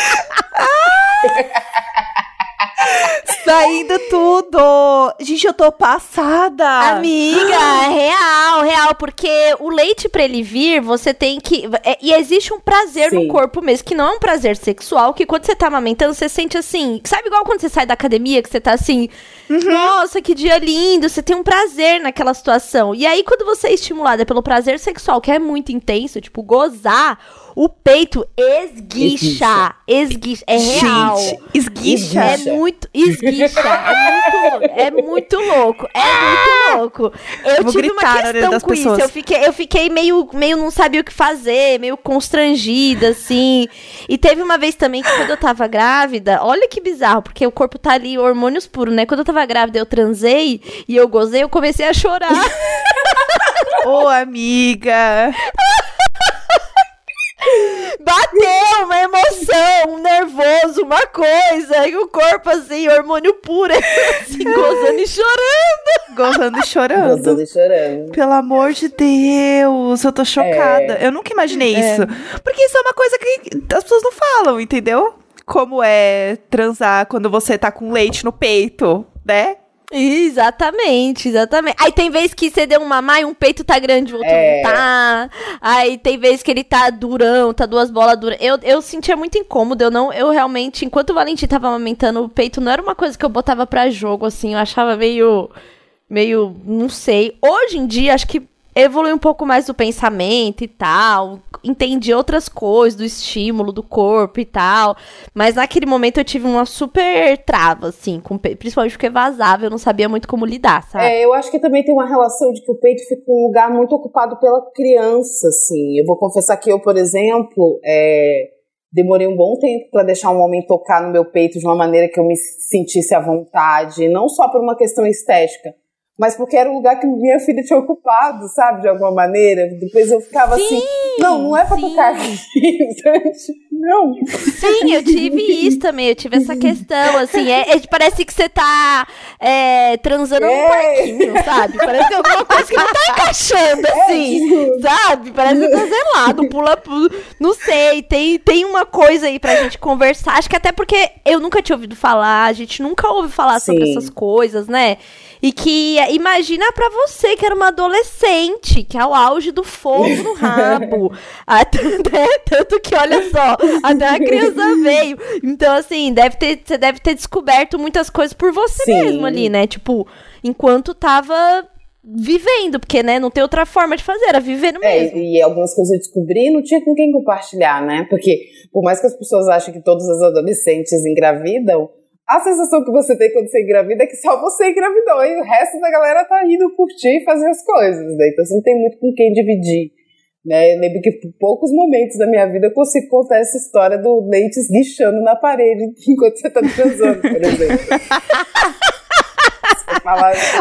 Saindo tudo! Gente, eu tô passada! Amiga, real, real, porque o leite pra ele vir, você tem que. É, e existe um prazer Sim. no corpo mesmo, que não é um prazer sexual, que quando você tá amamentando, você sente assim. Sabe igual quando você sai da academia, que você tá assim. Uhum. Nossa, que dia lindo! Você tem um prazer naquela situação. E aí, quando você é estimulada pelo prazer sexual, que é muito intenso, tipo, gozar o peito esguicha. Esguicha. É real. Gente, esguicha. É muito. Esguicha. É muito, é muito louco. É muito louco. Eu Vou tive uma questão com pessoas. isso. Eu fiquei, eu fiquei meio, meio não sabia o que fazer, meio constrangida, assim. E teve uma vez também que quando eu tava grávida, olha que bizarro, porque o corpo tá ali, hormônios puros, né? Quando eu tava grávida, eu transei e eu gozei, eu comecei a chorar. Ô, oh, amiga! Bateu uma emoção, um nervoso, uma coisa, e o corpo assim, hormônio puro, assim, gozando e chorando. Gozando e chorando. Gozando e chorando. Pelo amor de Deus, eu tô chocada. É. Eu nunca imaginei é. isso. Porque isso é uma coisa que as pessoas não falam, entendeu? Como é transar quando você tá com leite no peito, né? Exatamente, exatamente. Aí tem vez que você deu um mamar e um peito tá grande, o outro é. não tá. Aí tem vez que ele tá durão, tá duas bolas duras. Eu, eu sentia muito incômodo, eu não, eu realmente, enquanto o Valentim tava amamentando o peito, não era uma coisa que eu botava pra jogo, assim, eu achava meio, meio, não sei. Hoje em dia, acho que evolui um pouco mais do pensamento e tal, entendi outras coisas, do estímulo do corpo e tal. Mas naquele momento eu tive uma super trava, assim, com, principalmente porque vazava, eu não sabia muito como lidar, sabe? É, eu acho que também tem uma relação de que o peito fica um lugar muito ocupado pela criança, assim. Eu vou confessar que eu, por exemplo, é, demorei um bom tempo para deixar um homem tocar no meu peito de uma maneira que eu me sentisse à vontade, não só por uma questão estética mas porque era o lugar que minha filha tinha ocupado, sabe, de alguma maneira. Depois eu ficava assim, sim, assim, não, não é pra sim. tocar não. Sim, eu tive isso também, eu tive essa questão, assim, é, é parece que você tá é, transando é. num parquinho, sabe? Parece que é alguma coisa que não tá encaixando, é, assim, é, sabe? Parece que tá zelado, pula, pula, não sei, tem, tem uma coisa aí pra gente conversar, acho que até porque eu nunca tinha ouvido falar, a gente nunca ouve falar sim. sobre essas coisas, né? E que imagina para você que era uma adolescente, que é o auge do fogo no rabo. até, né? Tanto que, olha só, até a criança veio. Então, assim, deve ter, você deve ter descoberto muitas coisas por você Sim. mesmo ali, né? Tipo, enquanto tava vivendo, porque, né, não tem outra forma de fazer, era vivendo é, mesmo. E algumas coisas eu descobri não tinha com quem compartilhar, né? Porque, por mais que as pessoas achem que todos os adolescentes engravidam, a sensação que você tem quando você engravida é que só você engravidou e o resto da galera tá indo curtir e fazer as coisas, né? Então você não tem muito com quem dividir. Né? Eu lembro que por poucos momentos da minha vida eu consigo contar essa história do leite esguichando na parede enquanto você tá transando, por exemplo.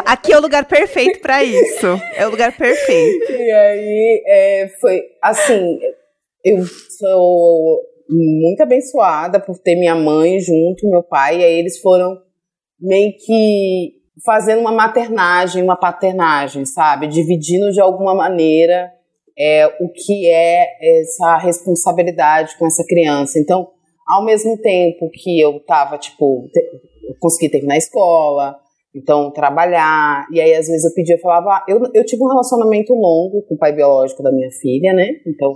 Aqui é o lugar perfeito para isso. É o lugar perfeito. E aí é, foi assim, eu sou muito abençoada por ter minha mãe junto, meu pai, e aí eles foram meio que fazendo uma maternagem, uma paternagem, sabe? Dividindo de alguma maneira é, o que é essa responsabilidade com essa criança. Então, ao mesmo tempo que eu tava, tipo, eu consegui terminar a escola, então trabalhar, e aí às vezes eu pedia, eu falava, ah, eu, eu tive um relacionamento longo com o pai biológico da minha filha, né, então,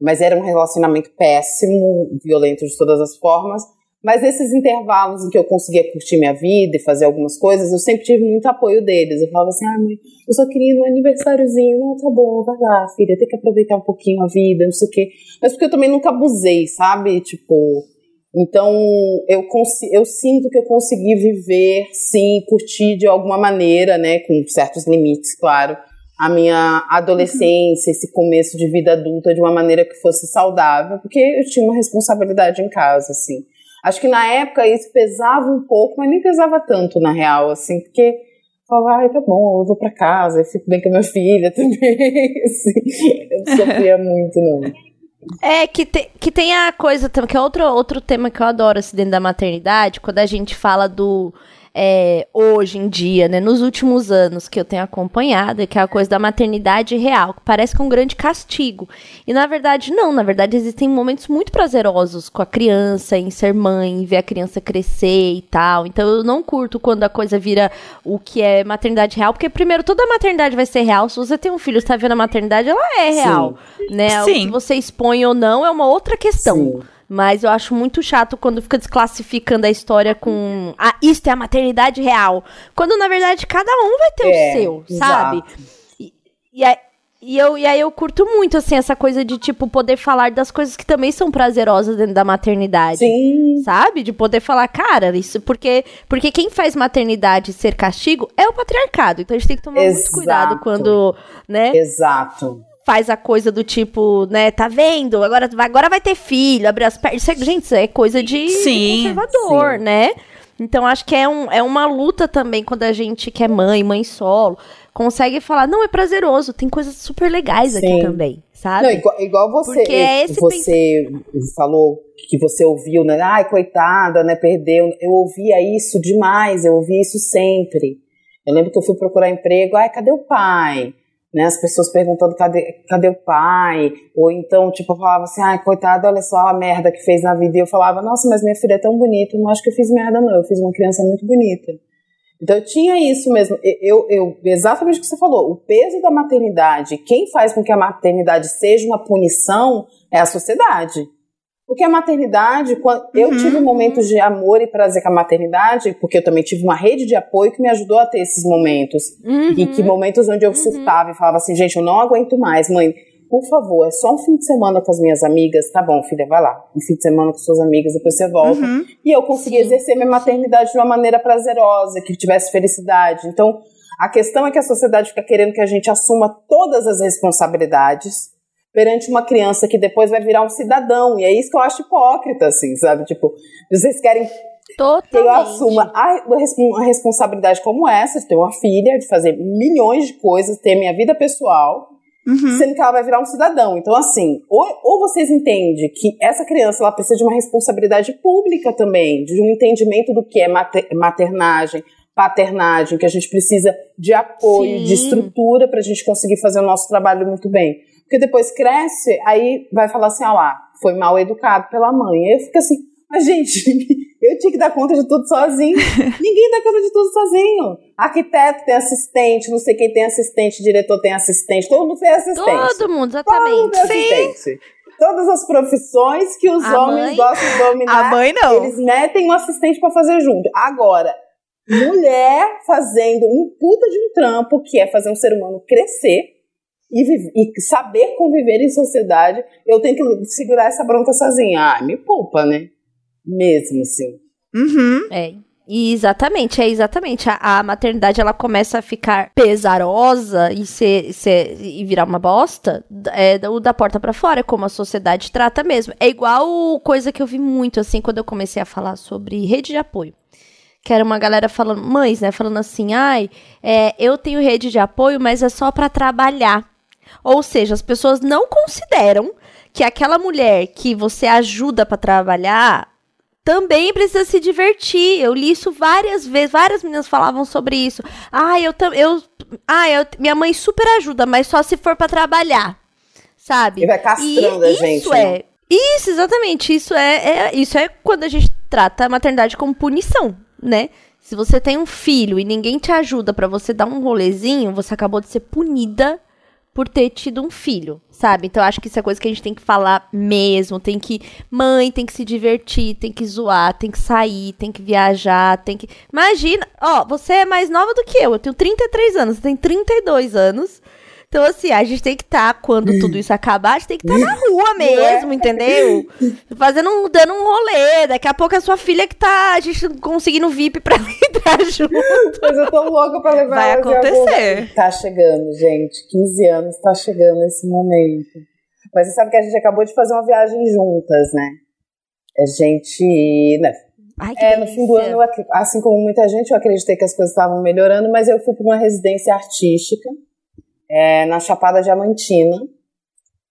mas era um relacionamento péssimo, violento de todas as formas, mas nesses intervalos em que eu conseguia curtir minha vida e fazer algumas coisas, eu sempre tive muito apoio deles. Eu falava assim, ah, mãe, eu só queria no aniversáriozinho. Não, tá bom, vai lá, filha, tem que aproveitar um pouquinho a vida, não sei o quê. Mas porque eu também nunca abusei, sabe? Tipo, então eu, eu sinto que eu consegui viver, sim, curtir de alguma maneira, né? Com certos limites, claro. A minha adolescência, esse começo de vida adulta de uma maneira que fosse saudável, porque eu tinha uma responsabilidade em casa, assim. Acho que na época isso pesava um pouco, mas nem pesava tanto, na real, assim, porque falava, ai, tá bom, eu vou pra casa, eu fico bem com a minha filha também, assim, eu não sofria muito, não. É, que, te, que tem a coisa também, que é outro, outro tema que eu adoro, assim, dentro da maternidade, quando a gente fala do é, hoje em dia, né, nos últimos anos que eu tenho acompanhado, que é a coisa da maternidade real, que parece que é um grande castigo. E na verdade, não, na verdade existem momentos muito prazerosos com a criança, em ser mãe, em ver a criança crescer e tal. Então eu não curto quando a coisa vira o que é maternidade real, porque primeiro toda maternidade vai ser real. Se você tem um filho, está vendo a maternidade, ela é real, Sim. né? Sim. O que você expõe ou não é uma outra questão. Sim. Mas eu acho muito chato quando fica desclassificando a história com. Ah, isto é a maternidade real. Quando na verdade cada um vai ter é, o seu, sabe? E, e, aí, e, eu, e aí eu curto muito, assim, essa coisa de, tipo, poder falar das coisas que também são prazerosas dentro da maternidade. Sim. Sabe? De poder falar, cara, isso porque, porque quem faz maternidade ser castigo é o patriarcado. Então a gente tem que tomar Exato. muito cuidado quando, né? Exato faz a coisa do tipo, né, tá vendo? Agora, agora vai ter filho, abrir as pernas. É, gente, isso é coisa de, sim, conservador, sim. né? Então acho que é, um, é uma luta também quando a gente que é mãe, mãe solo, consegue falar, não, é prazeroso, tem coisas super legais sim. aqui também, sabe? Não, igual, igual você, é você falou que você ouviu, né? Ai, coitada, né? Perdeu. Eu ouvia isso demais, eu ouvia isso sempre. Eu lembro que eu fui procurar emprego, ai, cadê o pai? Né? As pessoas perguntando cadê, cadê o pai? Ou então, tipo, eu falava assim, ai, coitado, olha só a merda que fez na vida. E eu falava, nossa, mas minha filha é tão bonita, não acho que eu fiz merda, não. Eu fiz uma criança muito bonita. Então eu tinha isso mesmo. Eu, eu, exatamente o que você falou. O peso da maternidade, quem faz com que a maternidade seja uma punição é a sociedade. Porque a maternidade, quando uhum. eu tive momentos de amor e prazer com a maternidade, porque eu também tive uma rede de apoio que me ajudou a ter esses momentos. Uhum. E que momentos onde eu uhum. surtava e falava assim, gente, eu não aguento mais, mãe, por favor, é só um fim de semana com as minhas amigas. Tá bom, filha, vai lá. Um fim de semana com suas amigas, depois você volta. Uhum. E eu consegui Sim. exercer minha maternidade de uma maneira prazerosa, que tivesse felicidade. Então, a questão é que a sociedade fica querendo que a gente assuma todas as responsabilidades perante uma criança que depois vai virar um cidadão. E é isso que eu acho hipócrita, assim, sabe? Tipo, vocês querem Totalmente. que eu assuma a, uma responsabilidade como essa, de ter uma filha, de fazer milhões de coisas, ter minha vida pessoal, uhum. sendo que ela vai virar um cidadão. Então, assim, ou, ou vocês entendem que essa criança ela precisa de uma responsabilidade pública também, de um entendimento do que é maternagem, paternagem, que a gente precisa de apoio, Sim. de estrutura para a gente conseguir fazer o nosso trabalho muito bem. Porque depois cresce, aí vai falar assim, ó lá, foi mal educado pela mãe. Aí eu fico assim, mas gente, eu tinha que dar conta de tudo sozinho. Ninguém dá conta de tudo sozinho. Arquiteto tem assistente, não sei quem tem assistente, diretor tem assistente, todo mundo tem assistente. Todo mundo, exatamente. Todo mundo tem assistente. Todas as profissões que os a homens mãe? gostam de dominar, a mãe não. eles metem um assistente para fazer junto. Agora, mulher fazendo um puta de um trampo que é fazer um ser humano crescer, e, e, saber conviver em sociedade, eu tenho que segurar essa bronca sozinha. Ah, me poupa, né? Mesmo assim. Uhum. É. exatamente, é exatamente. A, a, maternidade ela começa a ficar pesarosa e ser, ser e virar uma bosta é da, da porta para fora, é como a sociedade trata mesmo. É igual coisa que eu vi muito assim quando eu comecei a falar sobre rede de apoio que era uma galera falando, mães, né, falando assim, ai, é, eu tenho rede de apoio, mas é só para trabalhar. Ou seja, as pessoas não consideram que aquela mulher que você ajuda para trabalhar também precisa se divertir. Eu li isso várias vezes, várias meninas falavam sobre isso. Ah, eu eu, ah, eu, minha mãe super ajuda, mas só se for para trabalhar. Sabe? E vai castrando e a gente. Isso né? é Isso, exatamente. Isso é, é, isso é quando a gente trata a maternidade como punição, né? Se você tem um filho e ninguém te ajuda para você dar um rolezinho, você acabou de ser punida por ter tido um filho, sabe? Então acho que isso é coisa que a gente tem que falar mesmo. Tem que. Mãe tem que se divertir, tem que zoar, tem que sair, tem que viajar, tem que. Imagina, ó, você é mais nova do que eu. Eu tenho 33 anos, você tem 32 anos. Então, assim, a gente tem que estar, tá, quando tudo isso acabar, a gente tem que estar tá na rua mesmo, entendeu? Fazendo um, dando um rolê. Daqui a pouco a sua filha que tá a gente conseguindo VIP pra entrar junto. Mas eu tô louca pra levar Vai acontecer. Algum... Tá chegando, gente. 15 anos tá chegando esse momento. Mas você sabe que a gente acabou de fazer uma viagem juntas, né? A gente. Né? Ai, é, no fim do ano, assim como muita gente, eu acreditei que as coisas estavam melhorando, mas eu fui para uma residência artística é, na Chapada Diamantina.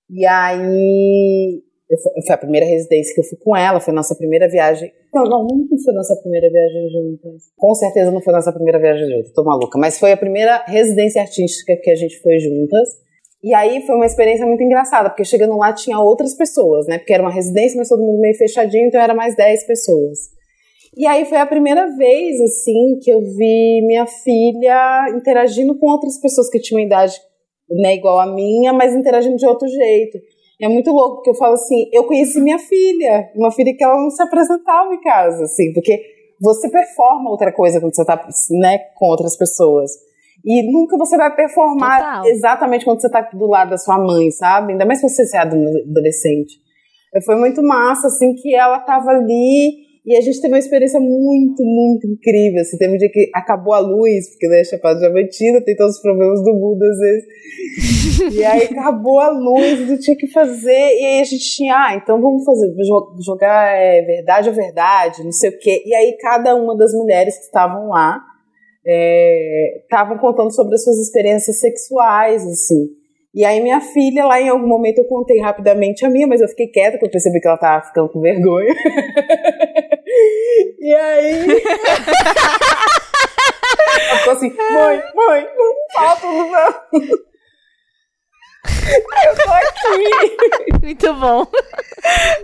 E aí, foi a primeira residência que eu fui com ela, foi nossa primeira viagem. Não, não, não foi nossa primeira viagem juntas. Com certeza não foi nossa primeira viagem juntas, tô maluca. Mas foi a primeira residência artística que a gente foi juntas. E aí foi uma experiência muito engraçada, porque chegando lá tinha outras pessoas, né? Porque era uma residência, mas todo mundo meio fechadinho, então era mais 10 pessoas. E aí foi a primeira vez, assim, que eu vi minha filha interagindo com outras pessoas que tinham idade né, igual a minha, mas interagindo de outro jeito. É muito louco, porque eu falo assim, eu conheci minha filha, uma filha que ela não se apresentava em casa, assim, porque você performa outra coisa quando você tá, né, com outras pessoas. E nunca você vai performar Total. exatamente quando você tá do lado da sua mãe, sabe? Ainda mais se você é adolescente. Foi muito massa, assim, que ela tava ali e a gente teve uma experiência muito, muito incrível. Assim, teve um dia que acabou a luz, porque né, Chapada Diamantina tem todos os problemas do mundo às vezes. e aí acabou a luz, eu tinha que fazer. E aí a gente tinha, ah, então vamos fazer, jogar é, verdade ou verdade, não sei o quê. E aí cada uma das mulheres que estavam lá estavam é, contando sobre as suas experiências sexuais, assim. E aí minha filha, lá em algum momento eu contei rapidamente a minha, mas eu fiquei quieta porque eu percebi que ela tava ficando com vergonha. e aí... ela ficou assim, mãe, mãe, não fala tudo não. Eu tô aqui. Muito bom.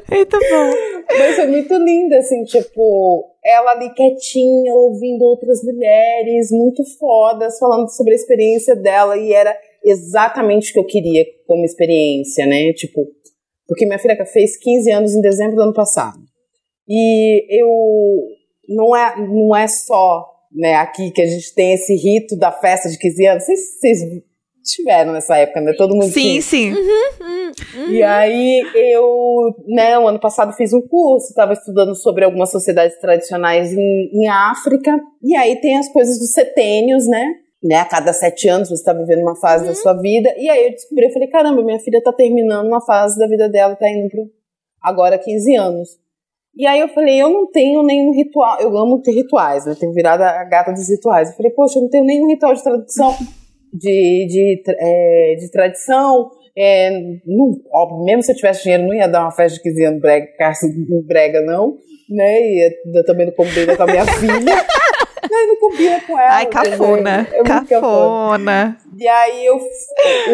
Muito bom. Mas foi muito linda, assim, tipo, ela ali quietinha, ouvindo outras mulheres muito fodas, falando sobre a experiência dela, e era exatamente o que eu queria como experiência, né? Tipo, porque minha filha fez 15 anos em dezembro do ano passado. E eu não é não é só, né, aqui que a gente tem esse rito da festa de 15 anos. Vocês, vocês tiveram nessa época, né? Todo mundo Sim, sim. Uhum, uhum. E aí eu, né, o ano passado fiz um curso, estava estudando sobre algumas sociedades tradicionais em, em África. E aí tem as coisas dos setênios, né? Né? A cada sete anos você está vivendo uma fase uhum. da sua vida. E aí eu descobri, eu falei, caramba, minha filha está terminando uma fase da vida dela, está indo para agora 15 anos. E aí eu falei, eu não tenho nenhum ritual, eu amo ter rituais, né? Tenho virado a gata dos rituais. Eu falei, poxa, eu não tenho nenhum ritual de tradição, de, de, é, de tradição. É, não, óbvio, mesmo se eu tivesse dinheiro, não ia dar uma festa de 15 anos brega, brega não, né? E eu também não combina com a minha filha. Não, não combina com ela. Ai, cafona. É cafona. E aí eu,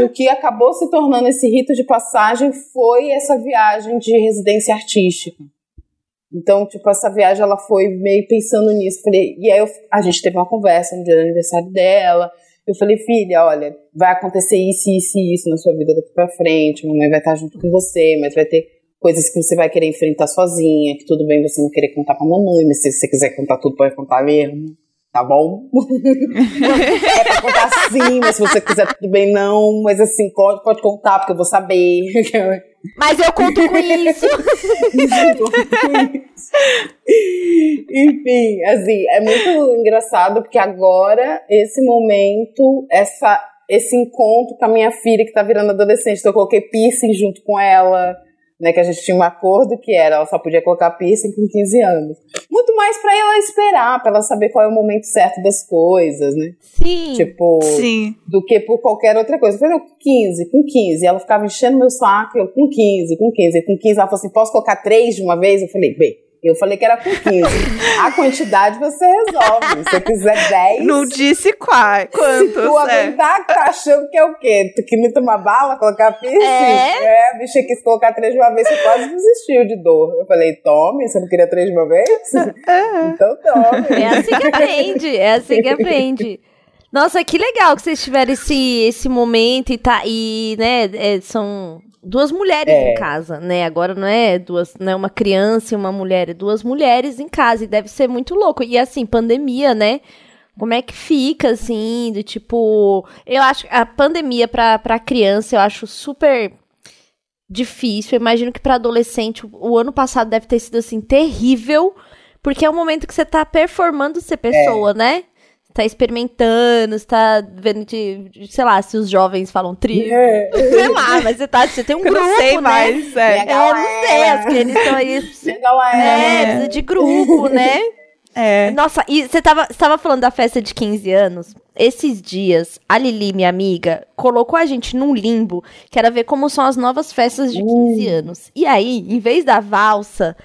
o que acabou se tornando esse rito de passagem foi essa viagem de residência artística. Então, tipo, essa viagem ela foi meio pensando nisso. Falei, e aí eu, a gente teve uma conversa no dia do aniversário dela. Eu falei, filha, olha, vai acontecer isso, isso e isso na sua vida daqui pra frente. A mamãe vai estar junto com você, mas vai ter coisas que você vai querer enfrentar sozinha, que tudo bem você não querer contar pra mamãe, mas se você quiser contar tudo, pode contar mesmo tá bom? é pra contar sim, mas se você quiser tudo bem, não. Mas assim, pode, pode contar, porque eu vou saber. Mas eu conto com isso. Enfim, assim, é muito engraçado porque agora, esse momento, essa, esse encontro com a minha filha que tá virando adolescente, então eu coloquei piercing junto com ela né, que a gente tinha um acordo que era ela só podia colocar piercing com 15 anos. Muito mais para ela esperar, para ela saber qual é o momento certo das coisas, né? Sim. Tipo, Sim. do que por qualquer outra coisa. Eu falei, com 15, com 15. Ela ficava enchendo meu saco, eu com 15, com 15. E com 15 ela falou assim: posso colocar três de uma vez? Eu falei, bem, Eu falei que era com 15. A quantidade você resolve. Se você quiser 10. Não disse qual, quantos. Se tu é. aguentar, tá achando que é o quê? Tu queria tomar bala, colocar piercing? É. é, a bicha quis colocar três de uma vez, você quase desistiu de dor. Eu falei, tome, você não queria três de uma vez? É. Então tome. É assim que aprende, é assim que aprende. Nossa, que legal que vocês tiveram esse, esse momento e tá. E, né, é, são duas mulheres é. em casa, né? Agora não é duas, não é uma criança e uma mulher, é duas mulheres em casa e deve ser muito louco. E assim, pandemia, né? Como é que fica assim, do tipo, eu acho a pandemia para para criança eu acho super difícil. Eu imagino que para adolescente o, o, ano passado deve ter sido assim terrível, porque é um momento que você tá performando ser pessoa, é. né? Tá experimentando, está vendo de, de, sei lá, se os jovens falam tri. É. Sei lá, mas você tá, você tem um grupo, não sei né? mais, é. é, não sei, que eles estão aí. É, precisa de grupo, né? É. Nossa, e você tava, você tava falando da festa de 15 anos. Esses dias, a Lili, minha amiga, colocou a gente num limbo, que era ver como são as novas festas de 15 uh. anos. E aí, em vez da valsa,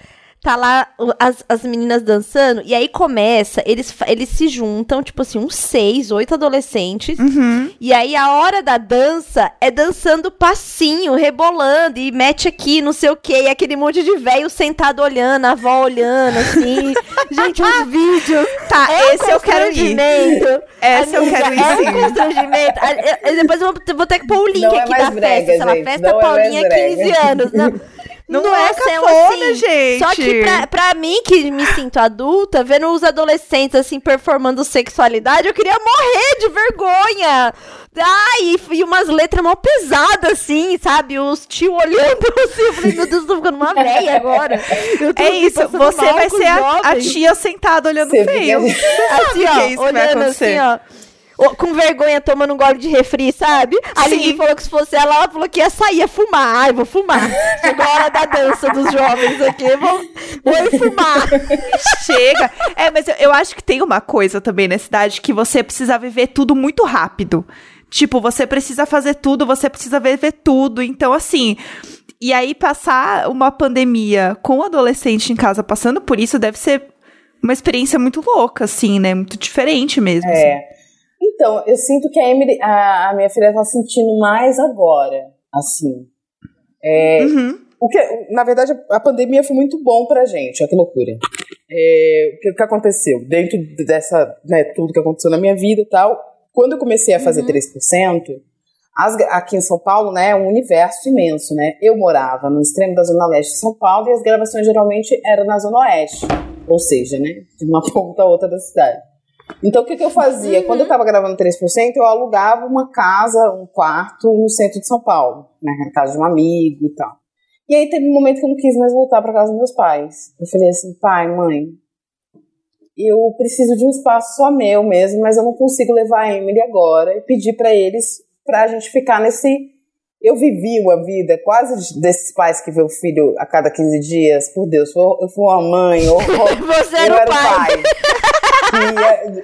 tá lá as, as meninas dançando, e aí começa, eles, eles se juntam, tipo assim, uns seis, oito adolescentes, uhum. e aí a hora da dança é dançando passinho, rebolando, e mete aqui, não sei o que, e aquele monte de velho sentado olhando, a avó olhando, assim. Gente, os vídeos. Tá, é esse eu quero ir. Esse eu quero ir, É um constrangimento. Depois eu vou, vou ter que pôr o link não aqui é da festa, sei lá, festa é Paulinha, é 15 anos. Não. Não Nossa, é cafona, assim, gente. Só que pra, pra mim, que me sinto adulta, vendo os adolescentes, assim, performando sexualidade, eu queria morrer de vergonha. Ai, e, umas letras mal pesadas, assim, sabe? Os tio olhando assim, eu falei, meu Deus, tô ficando uma velha agora. É isso, você vai ser a, a, tia sentada olhando você feio. Assim, ó, é olhando assim, ó com vergonha tomando um gole de refri, sabe? A Lili falou que se fosse ela, ela falou que ia sair, ia fumar. Ai, vou fumar. Chegou a hora da dança dos jovens aqui, vou, vou fumar. Chega. É, mas eu, eu acho que tem uma coisa também na cidade que você precisa viver tudo muito rápido. Tipo, você precisa fazer tudo, você precisa viver tudo. Então, assim. E aí, passar uma pandemia com um adolescente em casa passando por isso deve ser uma experiência muito louca, assim, né? Muito diferente mesmo. É. Assim. Então, eu sinto que a Emily, a, a minha filha está sentindo mais agora, assim. É, uhum. o que, na verdade, a pandemia foi muito bom pra gente, olha que loucura. É, o que, que, aconteceu? Dentro dessa, né, tudo que aconteceu na minha vida e tal, quando eu comecei a fazer uhum. 3%, as, aqui em São Paulo, né, é um universo imenso, né? Eu morava no extremo da zona leste de São Paulo e as gravações geralmente eram na zona oeste, ou seja, né, de uma ponta a outra da cidade. Então, o que, que eu fazia? Uhum. Quando eu estava gravando 3%, eu alugava uma casa, um quarto no centro de São Paulo, né? Na casa de um amigo e tal. E aí teve um momento que eu não quis mais voltar para casa dos meus pais. Eu falei assim, pai, mãe, eu preciso de um espaço só meu mesmo, mas eu não consigo levar a Emily agora e pedir para eles para a gente ficar nesse. Eu vivi uma vida quase desses pais que vê o filho a cada 15 dias. Por Deus, eu fui uma mãe. Ou, Você era o pai. pai.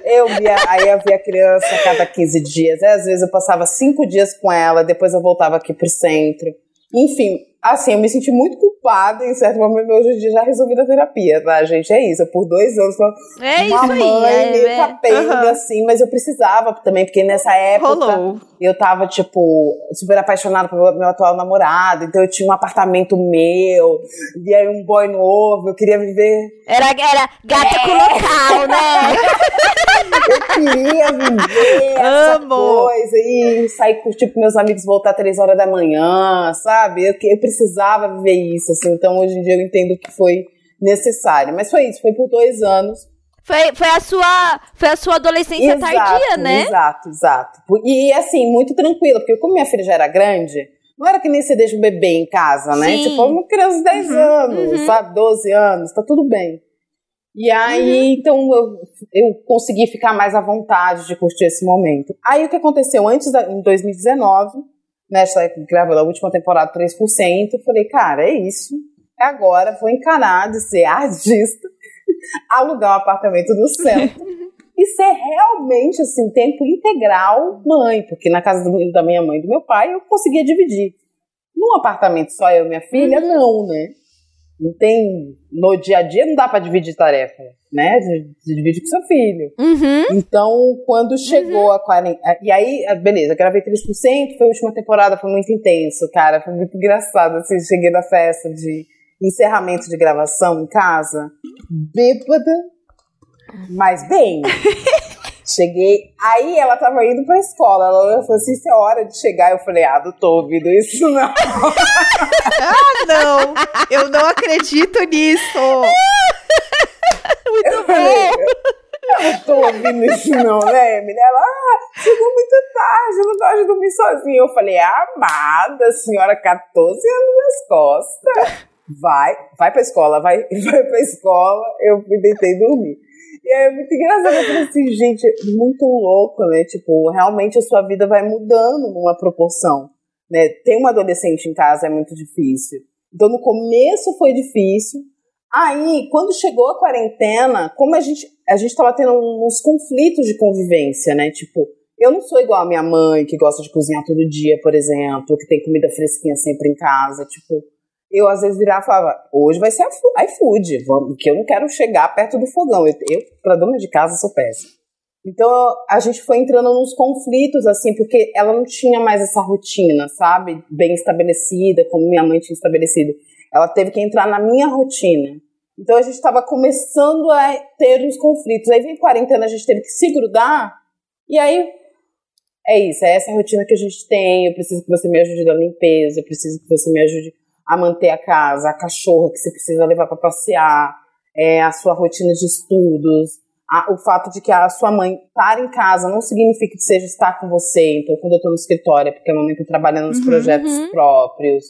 Eu via, aí eu via a criança a cada 15 dias. Às vezes eu passava cinco dias com ela, depois eu voltava aqui pro centro. Enfim, assim, eu me senti muito culpada em certo momento. Hoje em dia já resolvi na terapia, tá, gente? É isso. Por dois anos, é uma mãe aí, meio é, capenga, uhum. assim, mas eu precisava também, porque nessa época Rolou. eu tava, tipo, super apaixonada pelo meu atual namorado, então eu tinha um apartamento meu, e aí um boy novo, eu queria viver. Era, era gata é. com local, né? eu queria viver essa coisa e sair curtir com meus amigos, voltar três horas da manhã, sabe? Eu, eu precisava viver isso, assim, então hoje em dia eu entendo que foi necessário. Mas foi isso, foi por dois anos. Foi, foi, a, sua, foi a sua adolescência exato, tardia, né? Exato, exato. E assim, muito tranquila, porque como minha filha já era grande, não era que nem você deixa um bebê em casa, né? Sim. Tipo, uma criança de 10 uhum, anos, uhum. sabe? 12 anos, tá tudo bem. E aí, uhum. então, eu, eu consegui ficar mais à vontade de curtir esse momento. Aí, o que aconteceu? Antes, da, em 2019, né, gravando a última temporada 3%, eu falei, cara, é isso. É agora, vou encarar de ser artista, alugar um apartamento no centro e ser realmente, assim, tempo integral mãe, porque na casa do, da minha mãe e do meu pai eu conseguia dividir. Num apartamento só eu e minha filha, uhum. não, né? Não tem. No dia a dia não dá pra dividir tarefa, né? Você divide com seu filho. Uhum. Então, quando chegou a 40. E aí, beleza, gravei 3%, foi a última temporada, foi muito intenso, cara. Foi muito engraçado. Assim, cheguei na festa de encerramento de gravação em casa, bêbada, mas bem. Cheguei, aí ela tava indo pra escola. Ela falou assim: se é hora de chegar. Eu falei: ah, não tô ouvindo isso, não. ah, não! Eu não acredito nisso! Muito bom! Eu não tô ouvindo isso, não, né, Emily? Ela, ah, chegou muito tarde, eu não gosto de dormir sozinha. Eu falei, amada, senhora, 14 anos nas costas. Vai, vai pra escola, vai, vai pra escola. Eu fui deitei e dormi. E é muito engraçado. Eu assim, gente, muito louco, né? Tipo, realmente a sua vida vai mudando numa proporção. Né? Ter uma adolescente em casa é muito difícil. Então, no começo foi difícil. Aí, quando chegou a quarentena, como a gente a gente tava tendo uns conflitos de convivência, né? Tipo, eu não sou igual a minha mãe, que gosta de cozinhar todo dia, por exemplo, que tem comida fresquinha sempre em casa. Tipo, eu às vezes virava e falava, hoje vai ser iFood, porque eu não quero chegar perto do fogão. Eu, eu para dona de casa, sou péssima. Então a gente foi entrando nos conflitos, assim, porque ela não tinha mais essa rotina, sabe? Bem estabelecida, como minha mãe tinha estabelecido. Ela teve que entrar na minha rotina. Então a gente estava começando a ter os conflitos. Aí vem quarentena, a gente teve que se grudar. E aí é isso, é essa rotina que a gente tem. Eu preciso que você me ajude na limpeza, eu preciso que você me ajude a manter a casa, a cachorra que você precisa levar para passear, é, a sua rotina de estudos, a, o fato de que a sua mãe estar em casa não significa que seja estar com você. Então, quando eu estou no escritório, é porque a mamãe está trabalhando nos uhum, projetos uhum. próprios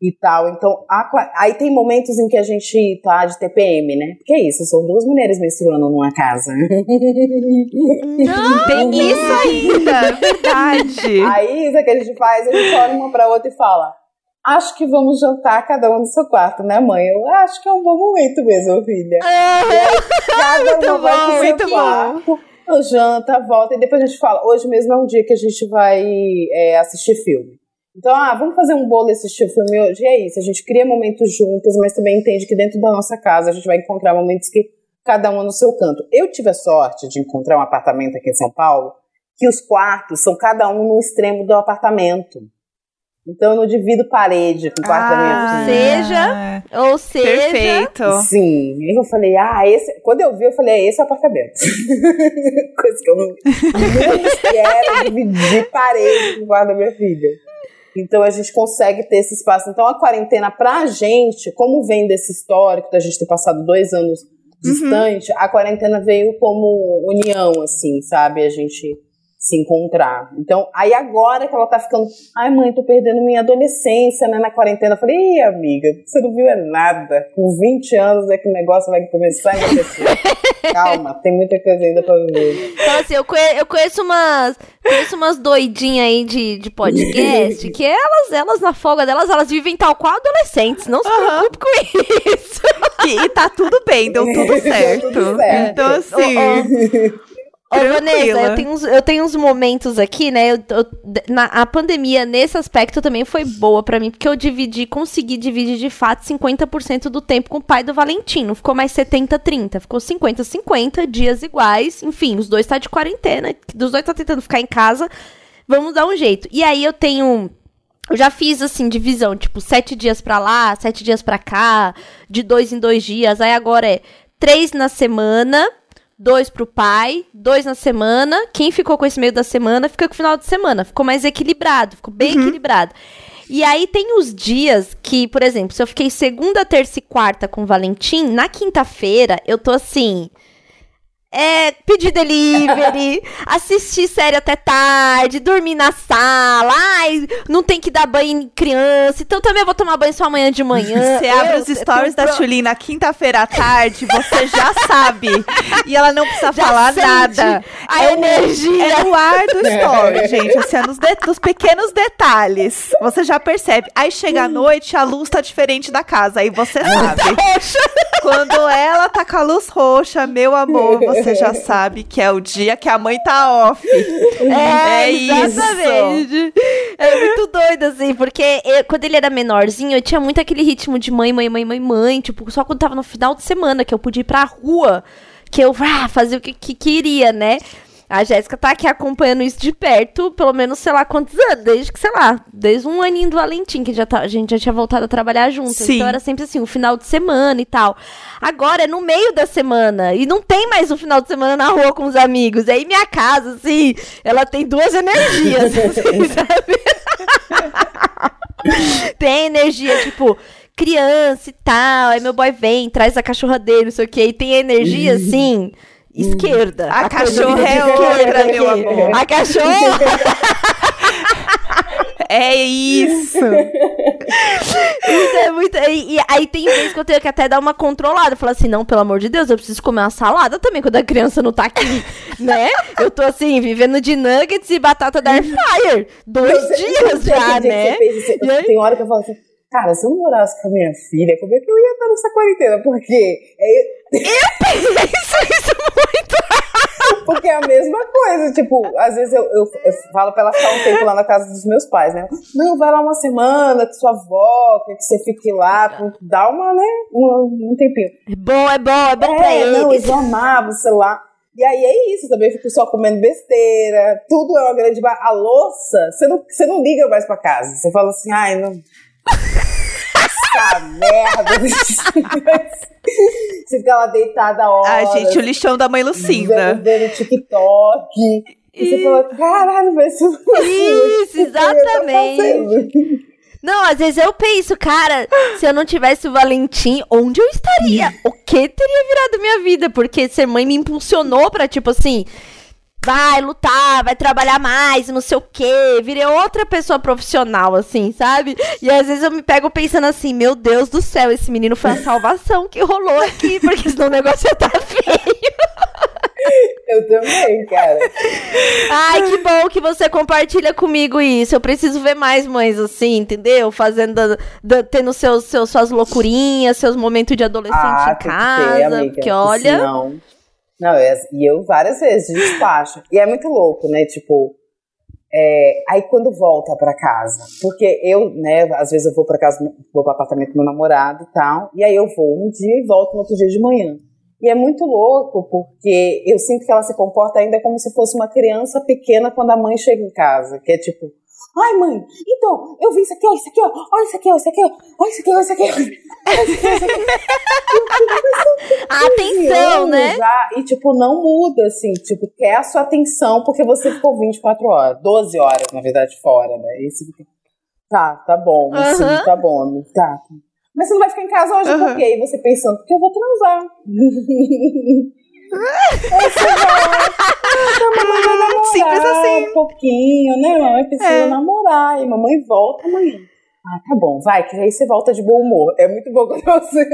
e tal. Então, a, aí tem momentos em que a gente tá de TPM, né? Porque é isso, são duas mulheres menstruando numa casa. Não, tem isso ainda, é verdade. Aí, isso que a gente faz, a gente olha uma pra outra e fala: Acho que vamos jantar cada um no seu quarto, né, mãe? Eu acho que é um bom momento mesmo, filha. Ah, cada vai bom, pro seu quarto. Bom. Janta, volta e depois a gente fala. Hoje mesmo é um dia que a gente vai é, assistir filme. Então, ah, vamos fazer um bolo e assistir o filme hoje. E é isso, a gente cria momentos juntos, mas também entende que dentro da nossa casa a gente vai encontrar momentos que cada um no seu canto. Eu tive a sorte de encontrar um apartamento aqui em São Paulo que os quartos são cada um no extremo do apartamento. Então eu não divido parede com o quarto ah, da minha ah, filha. Seja, ou seja. Perfeito. Sim. E eu falei, ah, esse. Quando eu vi, eu falei, é esse é o apartamento. Coisa que eu não, não era dividir parede com o quarto da minha filha. Então a gente consegue ter esse espaço. Então a quarentena pra gente, como vem desse histórico da gente ter passado dois anos uhum. distante, a quarentena veio como união, assim, sabe? A gente se encontrar. Então, aí agora que ela tá ficando, ai mãe, tô perdendo minha adolescência, né, na quarentena. Eu falei, ih, amiga, você não viu é nada. Com 20 anos é que o negócio vai começar a acontecer. Calma, tem muita coisa ainda pra viver. Então, assim, eu, conheço, eu conheço umas, conheço umas doidinhas aí de, de podcast que elas, elas, na folga delas, elas vivem tal qual adolescentes. Não se uhum. preocupe com isso. E, e tá tudo bem, deu tudo certo. tudo certo. Então, assim... Oh, oh. Ô, Vanessa, eu tenho, uns, eu tenho uns momentos aqui, né? Eu, eu, na, a pandemia, nesse aspecto, também foi boa para mim, porque eu dividi, consegui dividir de fato 50% do tempo com o pai do Valentino. Ficou mais 70-30. Ficou 50-50, dias iguais. Enfim, os dois tá de quarentena. Dos dois tá tentando ficar em casa. Vamos dar um jeito. E aí eu tenho. Eu já fiz assim, divisão, tipo, sete dias pra lá, sete dias pra cá, de dois em dois dias. Aí agora é três na semana dois pro pai, dois na semana. Quem ficou com esse meio da semana fica com o final de semana. Ficou mais equilibrado, ficou bem uhum. equilibrado. E aí tem os dias que, por exemplo, se eu fiquei segunda, terça e quarta com o Valentim, na quinta-feira eu tô assim é, pedir delivery, assistir série até tarde, dormir na sala, ai, não tem que dar banho em criança, então também eu vou tomar banho só amanhã de manhã. Você abre os stories da Chulin na quinta-feira à tarde, você já sabe. e ela não precisa já falar nada. A é energia. O, é o ar do story, gente, assim, é nos, de, nos pequenos detalhes. Você já percebe. Aí chega a noite, a luz tá diferente da casa, aí você sabe. Quando ela tá com a luz roxa, meu amor, você já sabe que é o dia que a mãe tá off. É, é exatamente. Isso. É muito doido, assim, porque eu, quando ele era menorzinho, eu tinha muito aquele ritmo de mãe, mãe, mãe, mãe, mãe. Tipo, só quando tava no final de semana que eu podia ir pra rua, que eu ah, fazia o que, que queria, né? A Jéssica tá aqui acompanhando isso de perto, pelo menos, sei lá, quantos anos, desde que, sei lá, desde um aninho do Valentim, que já tá, a gente já tinha voltado a trabalhar juntos. Sim. Então era sempre assim, o um final de semana e tal. Agora é no meio da semana, e não tem mais um final de semana na rua com os amigos. E aí minha casa, assim, ela tem duas energias, assim, sabe? tem energia, tipo, criança e tal, aí meu boy vem, traz a cachorra dele, não sei o que, e tem energia, assim esquerda. A, a cachorra é outra, meu amor. A cachorra. É isso. isso é muito. E, e, aí tem vezes que eu tenho que até dar uma controlada. Falar assim, não, pelo amor de Deus, eu preciso comer uma salada também quando a criança não tá aqui. né? Eu tô assim, vivendo de nuggets e batata da air fryer. Dois dias já, né? Tem hora que eu falo assim Cara, se eu morasse com a minha filha, como é que eu ia estar nessa quarentena? Porque. É... Eu penso isso muito! Porque é a mesma coisa. Tipo, às vezes eu, eu, eu, falo pra ela ficar um tempo lá na casa dos meus pais, né? Não, vai lá uma semana com sua avó, que você fique lá, dá uma, né? Um, um tempinho. É bom, é bom, é bom é, pra eles. Não, eles amavam, sei lá. E aí é isso, também fico só comendo besteira, tudo é uma grande. A louça, você não, você não liga mais pra casa. Você fala assim, ai, não essa merda. Você fica lá deitada a hora. Ai, gente, o lixão da mãe Lucinda. Vendo, vendo TikTok. E, e você fala, caralho, vai ser Isso, exatamente. Não, às vezes eu penso, cara, se eu não tivesse o Valentim, onde eu estaria? O que teria virado minha vida? Porque ser mãe me impulsionou pra, tipo assim, vai lutar, vai trabalhar mais, não sei o quê. Virei outra pessoa profissional, assim, sabe? E às vezes eu me pego pensando assim, meu Deus do céu, esse menino foi a salvação que rolou aqui, porque senão o negócio ia tá feio. Eu também, cara. Ai, que bom que você compartilha comigo isso. Eu preciso ver mais mães assim, entendeu? Fazendo, tendo seus, seus, suas loucurinhas, seus momentos de adolescente ah, em casa. Ter, amiga, porque olha. Não não, e eu várias vezes despacho. e é muito louco, né? Tipo, é, aí quando volta para casa, porque eu, né, às vezes eu vou para casa, vou para apartamento do meu namorado e tal, e aí eu vou um dia e volto no outro dia de manhã. E é muito louco porque eu sinto que ela se comporta ainda como se fosse uma criança pequena quando a mãe chega em casa, que é tipo, Ai, mãe, então, eu vi isso aqui, ó, isso aqui, ó, olha isso aqui, ó, isso aqui, ó, olha isso aqui, olha isso aqui, olha isso aqui, A atenção, né? Já, e, tipo, não muda, assim, tipo, quer a sua atenção porque você ficou 24 horas, 12 horas, na verdade, fora, né? E você fica, tá, tá bom, uhum. sim, tá bom, tá. Mas você não vai ficar em casa hoje uhum. por quê? E você pensando, porque eu vou transar. Vai namorar Simples assim. um pouquinho, né? Mamãe precisa é. namorar. E mamãe volta amanhã. Ah, tá bom, vai, que aí você volta de bom humor. É muito bom quando você.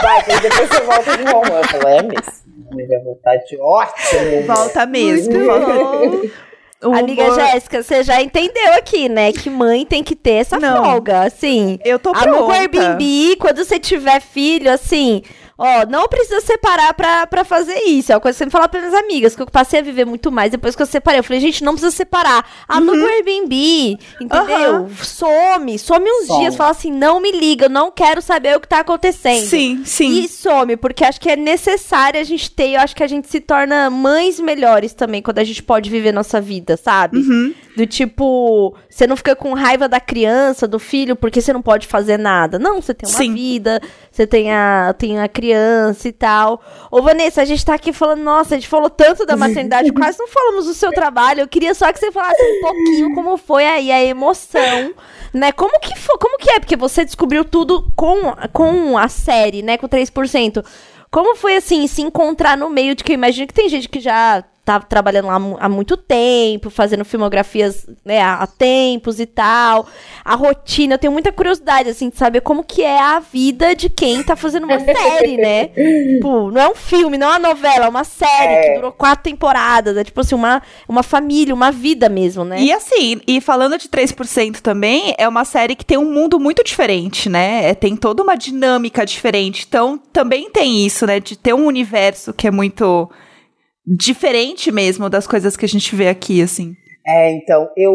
vai, que aí depois você volta de bom humor. Eu falo, é mesmo. Mamãe vai voltar de ótimo. Volta mesmo. Volta. Amiga Jéssica, você já entendeu aqui, né? Que mãe tem que ter essa Não, folga, assim. Eu tô pronta. No Airbnb, quando você tiver filho, assim, Ó, não precisa separar pra, pra fazer isso. É uma coisa que você me fala para minhas amigas, que eu passei a viver muito mais depois que eu separei. Eu falei, gente, não precisa separar. Aluga uhum. o Airbnb, entendeu? Uhum. Some, some uns some. dias, fala assim, não me liga, eu não quero saber o que tá acontecendo. Sim, sim. E some, porque acho que é necessário a gente ter, eu acho que a gente se torna mães melhores também, quando a gente pode viver nossa vida, sabe? Uhum. Do tipo, você não fica com raiva da criança, do filho, porque você não pode fazer nada. Não, você tem uma sim. vida, você tem a, tem a criança e tal. Ô, Vanessa, a gente tá aqui falando, nossa, a gente falou tanto da maternidade, quase não falamos do seu trabalho. Eu queria só que você falasse um pouquinho como foi aí a emoção, né? Como que foi, como que é? Porque você descobriu tudo com, com a série, né? Com 3%. Como foi assim, se encontrar no meio de que eu imagino que tem gente que já tá trabalhando lá há muito tempo, fazendo filmografias né, há tempos e tal. A rotina, eu tenho muita curiosidade, assim, de saber como que é a vida de quem tá fazendo uma série, né? tipo, não é um filme, não é uma novela, é uma série é. que durou quatro temporadas. É tipo assim, uma, uma família, uma vida mesmo, né? E assim, e falando de 3% também, é uma série que tem um mundo muito diferente, né? É, tem toda uma dinâmica diferente. Então, também tem isso, né? De ter um universo que é muito diferente mesmo das coisas que a gente vê aqui, assim. É, então, eu,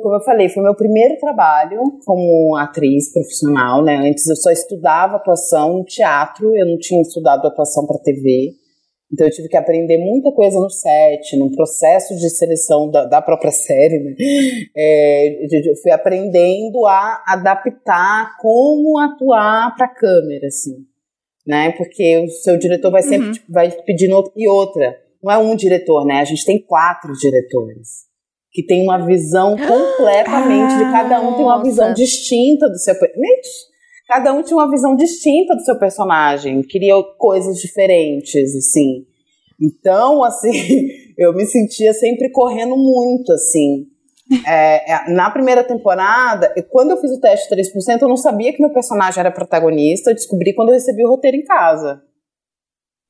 como eu falei, foi meu primeiro trabalho como atriz profissional, né? Antes eu só estudava atuação no teatro, eu não tinha estudado atuação para TV. Então eu tive que aprender muita coisa no set, no processo de seleção da, da própria série, né? É, eu fui aprendendo a adaptar como atuar para câmera, assim, né? Porque o seu diretor vai sempre uhum. tipo, vai pedindo e outra não é um diretor, né? A gente tem quatro diretores que tem uma visão completamente ah, de cada um tem uma nossa. visão distinta do seu cada um tinha uma visão distinta do seu personagem, queria coisas diferentes, assim. Então, assim, eu me sentia sempre correndo muito, assim. É, é na primeira temporada, quando eu fiz o teste 3%, eu não sabia que meu personagem era protagonista, eu descobri quando eu recebi o roteiro em casa.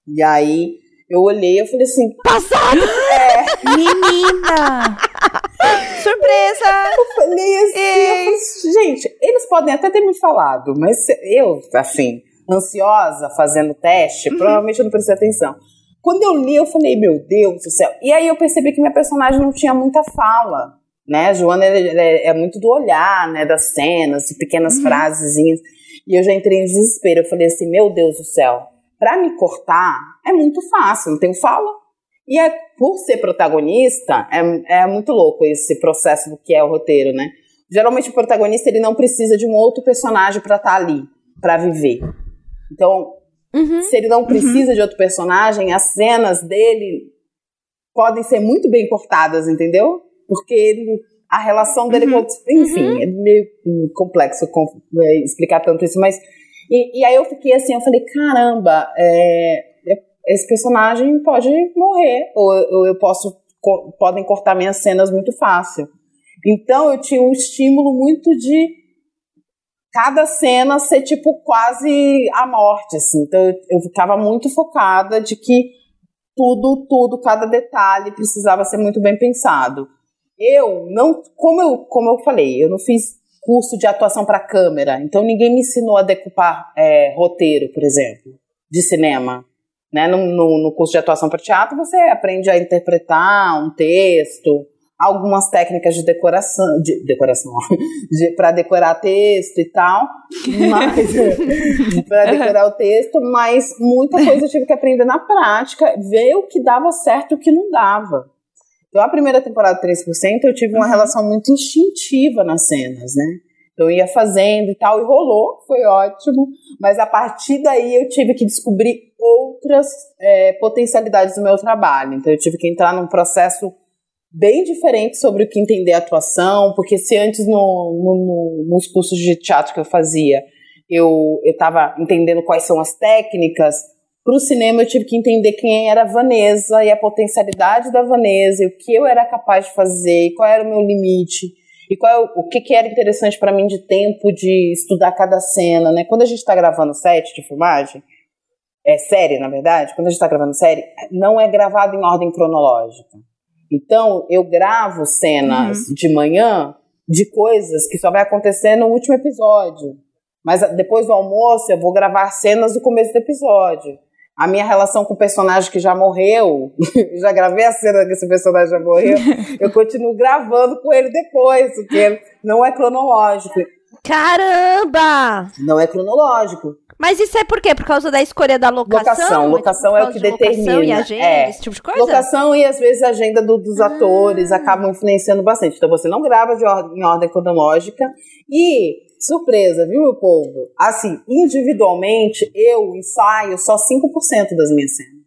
E aí, eu olhei e falei assim. Passado! É. Menina! Surpresa! Eu falei assim, eu falei, assim, gente, eles podem até ter me falado, mas eu, assim, ansiosa, fazendo teste, uhum. provavelmente eu não prestei atenção. Quando eu li, eu falei, meu Deus do céu. E aí eu percebi que minha personagem não tinha muita fala, né? A Joana é, é muito do olhar, né? Das cenas, de pequenas uhum. frasezinhas. E eu já entrei em desespero. Eu falei assim, meu Deus do céu para me cortar é muito fácil, não tenho fala. E é, por ser protagonista, é, é muito louco esse processo do que é o roteiro, né? Geralmente o protagonista ele não precisa de um outro personagem para estar tá ali, para viver. Então, uhum, se ele não uhum. precisa uhum. de outro personagem, as cenas dele podem ser muito bem cortadas, entendeu? Porque ele, a relação dele uhum. com. Enfim, uhum. é meio complexo é, explicar tanto isso, mas e, e aí eu fiquei assim, eu falei, caramba, é, é, esse personagem pode morrer, ou, ou eu posso, co podem cortar minhas cenas muito fácil. Então eu tinha um estímulo muito de cada cena ser tipo quase a morte, assim. Então eu, eu ficava muito focada de que tudo, tudo, cada detalhe precisava ser muito bem pensado. Eu não, como eu, como eu falei, eu não fiz curso de atuação para câmera, então ninguém me ensinou a decupar é, roteiro, por exemplo, de cinema. Né? No, no, no curso de atuação para teatro, você aprende a interpretar um texto, algumas técnicas de decoração, de decoração, de, para decorar texto e tal, para decorar o texto, mas muita coisa eu tive que aprender na prática, ver o que dava certo e o que não dava. Então, a primeira temporada 3% eu tive uma uhum. relação muito instintiva nas cenas, né? Então, eu ia fazendo e tal, e rolou, foi ótimo. Mas a partir daí eu tive que descobrir outras é, potencialidades do meu trabalho. Então, eu tive que entrar num processo bem diferente sobre o que entender a atuação, porque se antes no, no, no, nos cursos de teatro que eu fazia eu estava entendendo quais são as técnicas, para o cinema eu tive que entender quem era a Vanessa e a potencialidade da Vanessa, e o que eu era capaz de fazer, e qual era o meu limite, e qual é o que, que era interessante para mim de tempo de estudar cada cena, né? Quando a gente está gravando set de filmagem, é série, na verdade, quando a gente está gravando série, não é gravado em ordem cronológica. Então, eu gravo cenas uhum. de manhã de coisas que só vai acontecer no último episódio. Mas depois do almoço, eu vou gravar cenas do começo do episódio a minha relação com o personagem que já morreu, já gravei a cena que esse personagem já morreu, eu continuo gravando com ele depois, porque não é cronológico. Caramba! Não é cronológico. Mas isso é por quê? Por causa da escolha da locação? Locação, locação é o que determina. Locação e agenda, é. esse tipo de coisa? Locação e às vezes a agenda do, dos ah. atores acabam influenciando bastante. Então você não grava de ordem, em ordem cronológica e Surpresa, viu, meu povo? Assim, individualmente, eu ensaio só 5% das minhas cenas.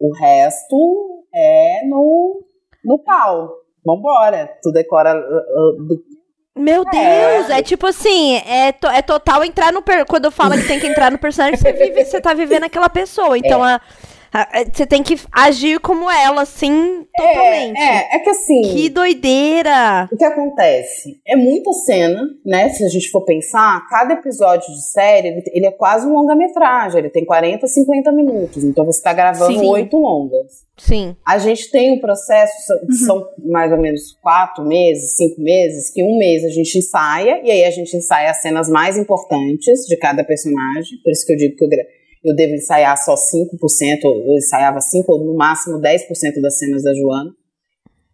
O resto é no, no pau. Vambora. Tu decora. Uh, uh, meu é. Deus, é. é tipo assim, é, to, é total entrar no. Per, quando fala que tem que entrar no personagem, você, vive, você tá vivendo aquela pessoa. Então, é. a você tem que agir como ela, assim, totalmente. É, é, é que assim. Que doideira! O que acontece? É muita cena, né? Se a gente for pensar, cada episódio de série, ele, ele é quase um longa-metragem. Ele tem 40, 50 minutos. Então você tá gravando oito longas. Sim. A gente tem um processo, uhum. são mais ou menos quatro meses, cinco meses, que um mês a gente ensaia, e aí a gente ensaia as cenas mais importantes de cada personagem. Por isso que eu digo que eu eu devo ensaiar só 5%, eu ensaiava 5% ou no máximo 10% das cenas da Joana.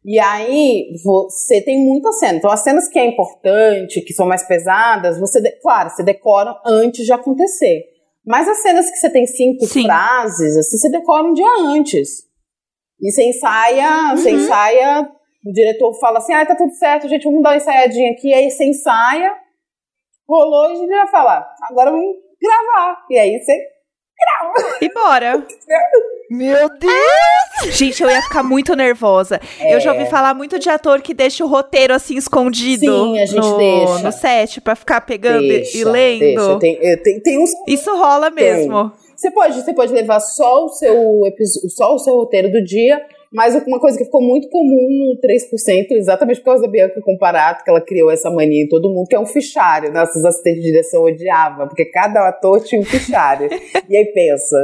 E aí você tem muita cena. Então as cenas que é importante, que são mais pesadas, você, claro, você decora antes de acontecer. Mas as cenas que você tem cinco Sim. frases, assim, você decora um dia antes. E você ensaia, uhum. você ensaia, o diretor fala assim, ah, tá tudo certo, gente, vamos dar uma ensaiadinha aqui. Aí você ensaia, rolou e a gente vai falar, agora vamos gravar. E aí você e bora. Meu Deus! Gente, eu ia ficar muito nervosa. É. Eu já ouvi falar muito de ator que deixa o roteiro assim escondido. Sim, a gente no, deixa. No set, pra ficar pegando deixa, e lendo. Deixa. Tem, tem, tem uns... Isso rola mesmo. Você pode, você pode levar só o seu só o seu roteiro do dia mas uma coisa que ficou muito comum no 3%, exatamente por causa da Bianca Comparato, que ela criou essa mania em todo mundo, que é um fichário. Nossos assistentes de direção odiavam, porque cada ator tinha um fichário. e aí pensa,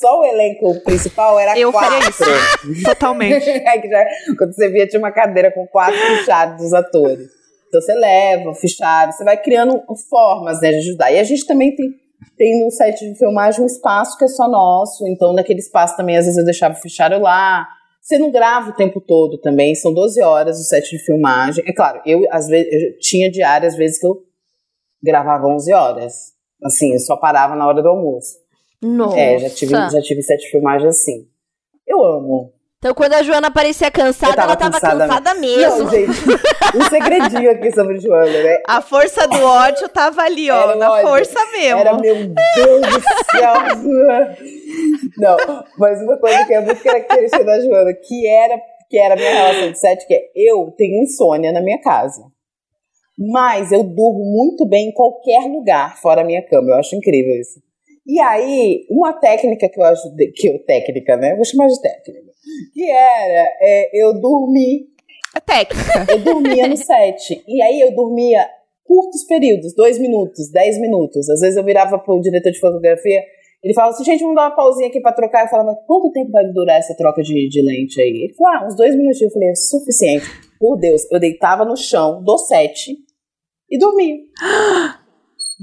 só o elenco principal era Eu quatro. Totalmente. é já, quando você via, tinha uma cadeira com quatro fichários dos atores. Então você leva o fichário, você vai criando formas né, de ajudar. E a gente também tem, tem no set de filmagem um espaço que é só nosso. Então, naquele espaço também, às vezes eu deixava o fichário lá. Você não grava o tempo todo também, são 12 horas o set de filmagem. É claro, eu às vezes eu tinha diárias, às vezes que eu gravava 11 horas. Assim, eu só parava na hora do almoço. Nossa. É, já tive, já tive set de filmagem assim. Eu amo. Então, quando a Joana parecia cansada, tava ela tava cansada, cansada mesmo. Não, gente, um segredinho aqui sobre Joana, né? A força do ódio tava ali, ó, era na ódio. força mesmo. Era, meu Deus do céu. Não, mas uma coisa que é muito característica da Joana, que era, que era a minha relação de set, que é eu tenho insônia na minha casa. Mas eu durmo muito bem em qualquer lugar, fora a minha cama. Eu acho incrível isso. E aí, uma técnica que eu ajudei, que eu, técnica, né? vou chamar de técnica que era é, eu dormir. A técnica. Eu dormia no set. E aí eu dormia curtos períodos, dois minutos, dez minutos. Às vezes eu virava pro diretor de fotografia, ele falava assim, gente, vamos dar uma pausinha aqui pra trocar. Eu falava, quanto tempo vai durar essa troca de, de lente aí? Ele falou, ah, uns dois minutinhos. Eu falei, é suficiente. Por Deus, eu deitava no chão do set e dormia.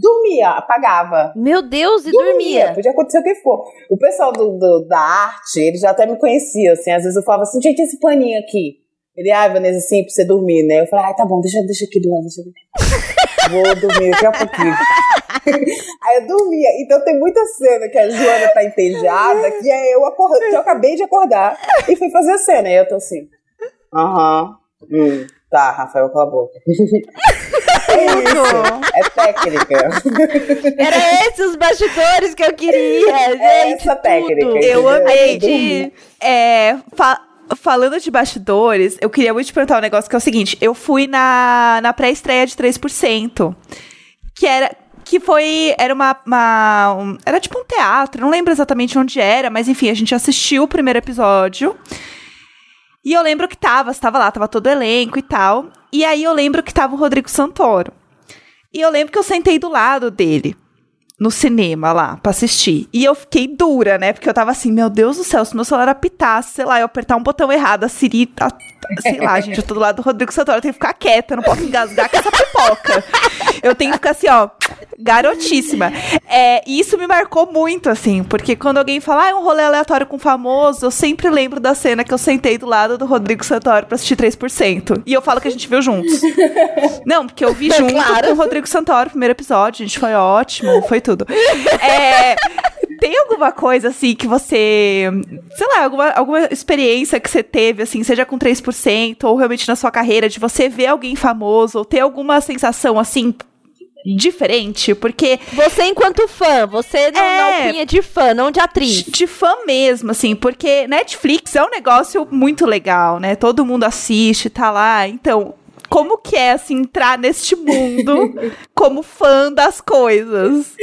dormia, apagava. Meu Deus, e dormia. dormia. Podia acontecer o que for. O pessoal do, do, da arte, eles já até me conheciam, assim, às vezes eu falava assim, gente, esse paninho aqui. Ele, ah, Vanessa, assim, pra você dormir, né? Eu falei, ah, tá bom, deixa, deixa aqui do lado, deixa Vou dormir daqui a pouquinho. Aí eu dormia. Então tem muita cena que a Joana tá entediada, que é eu acordando, que eu acabei de acordar e fui fazer a cena. E eu tô assim, aham, hum, tá, Rafael, cala a boca. É isso, é técnica. Era esses os bastidores que eu queria, é gente. É essa técnica. Eu amei de... É, fa falando de bastidores, eu queria muito te perguntar um negócio que é o seguinte. Eu fui na, na pré-estreia de 3%, que era que foi. Era uma. uma um, era tipo um teatro, não lembro exatamente onde era, mas enfim, a gente assistiu o primeiro episódio. E eu lembro que tava, estava lá, tava todo elenco e tal. E aí eu lembro que tava o Rodrigo Santoro. E eu lembro que eu sentei do lado dele no cinema lá pra assistir. E eu fiquei dura, né? Porque eu tava assim, meu Deus do céu, se meu celular apitasse, sei lá, eu apertar um botão errado, a Siri tá. Sei lá, gente, eu tô do lado do Rodrigo Santoro, eu tenho que ficar quieta, eu não posso engasgar com essa pipoca. Eu tenho que ficar assim, ó, garotíssima. É, e isso me marcou muito, assim, porque quando alguém fala, ah, é um rolê aleatório com famoso, eu sempre lembro da cena que eu sentei do lado do Rodrigo Santoro pra assistir 3%. E eu falo que a gente viu juntos. Não, porque eu vi junto claro. com o Rodrigo Santoro, o primeiro episódio, a gente foi ótimo, foi tudo tudo. É, tem alguma coisa, assim, que você. Sei lá, alguma, alguma experiência que você teve, assim, seja com 3%, ou realmente na sua carreira, de você ver alguém famoso, ou ter alguma sensação, assim, diferente, porque. Você, enquanto fã, você não, é, não de fã, não de atriz. De, de fã mesmo, assim, porque Netflix é um negócio muito legal, né? Todo mundo assiste, tá lá. Então, como que é, assim, entrar neste mundo como fã das coisas?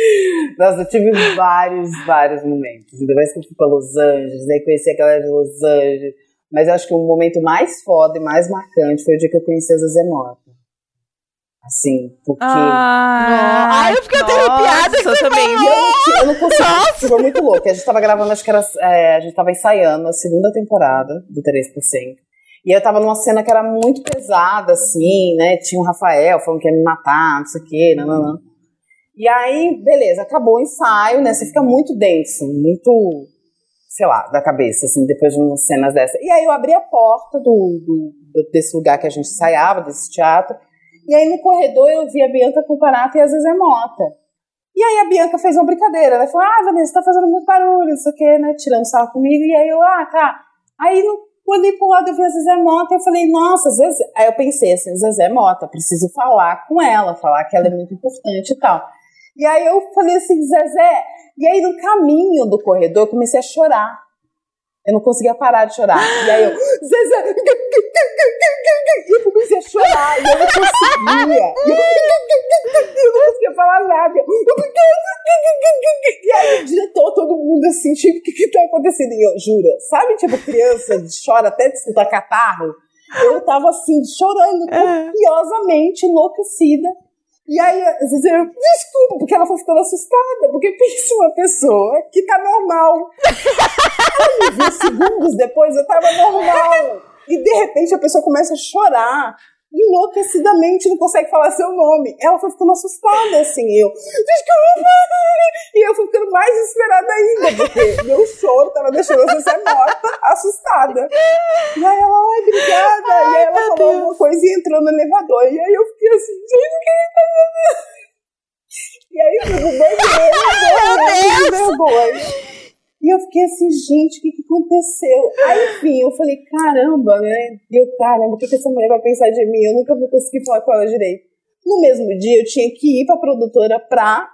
Nossa, eu tive vários, vários momentos. Ainda mais que eu fui pra Los Angeles, aí conheci a galera de Los Angeles. Mas eu acho que o momento mais foda e mais marcante foi o dia que eu conheci a Zezé Mota. Assim, porque. Ah, Ai, eu fiquei até arrepiada que você também. Eu não, eu não consegui. Foi muito louco. A gente tava gravando, acho que era. é, a gente tava ensaiando a segunda temporada do 3%. E eu tava numa cena que era muito pesada, assim, né? Tinha o Rafael falando que ia me matar, não sei o quê, não, não. E aí, beleza, acabou o ensaio, né? Você fica muito denso, muito, sei lá, da cabeça, assim, depois de umas cenas dessas. E aí eu abri a porta do, do- desse lugar que a gente ensaiava, desse teatro. E aí no corredor eu vi a Bianca Comparato e a Zezé Mota. E aí a Bianca fez uma brincadeira. Ela falou: Ah, Vanessa, você tá fazendo muito barulho, não sei o quê, né? Tirando sarro comigo. E aí eu, ah, tá. Aí no, lado, eu vi a Zezé Mota. Eu falei, nossa, Zezé. Aí eu pensei assim: Zezé Mota, preciso falar com ela, falar que ela é muito importante e tal. E aí eu falei assim: Zezé. E aí no caminho do corredor eu comecei a chorar. Eu não conseguia parar de chorar. E aí eu, Zezé. E eu comecei a chorar. E eu não conseguia. E eu, não conseguia falar nada. E aí o diretor, todo mundo assim, tipo, o que que tá acontecendo? E eu, jura, sabe, tipo, criança chora até de escutar catarro? Eu tava assim, chorando copiosamente, enlouquecida. E aí, às vezes eu, desculpa, porque ela foi ficando assustada, porque pensa uma pessoa que tá normal. Aí, 20 segundos depois, eu tava normal. E de repente a pessoa começa a chorar enlouquecidamente, não consegue falar seu nome. Ela foi ficando assustada, assim, eu, desculpa! E eu fui ficando mais desesperada ainda, porque meu choro tava deixando a Zezé morta, assustada. E aí ela, ai, obrigada. e aí ela falou alguma coisa e entrou no elevador. E aí eu fiquei assim, gente, o que tá fazendo? E aí eu fui banheiro, de vergonha. E eu fiquei assim, gente, o que, que aconteceu? Aí, enfim, eu falei, caramba, né? Eu, caramba, o que, que essa mulher vai pensar de mim? Eu nunca vou conseguir falar com ela direito. No mesmo dia, eu tinha que ir pra produtora pra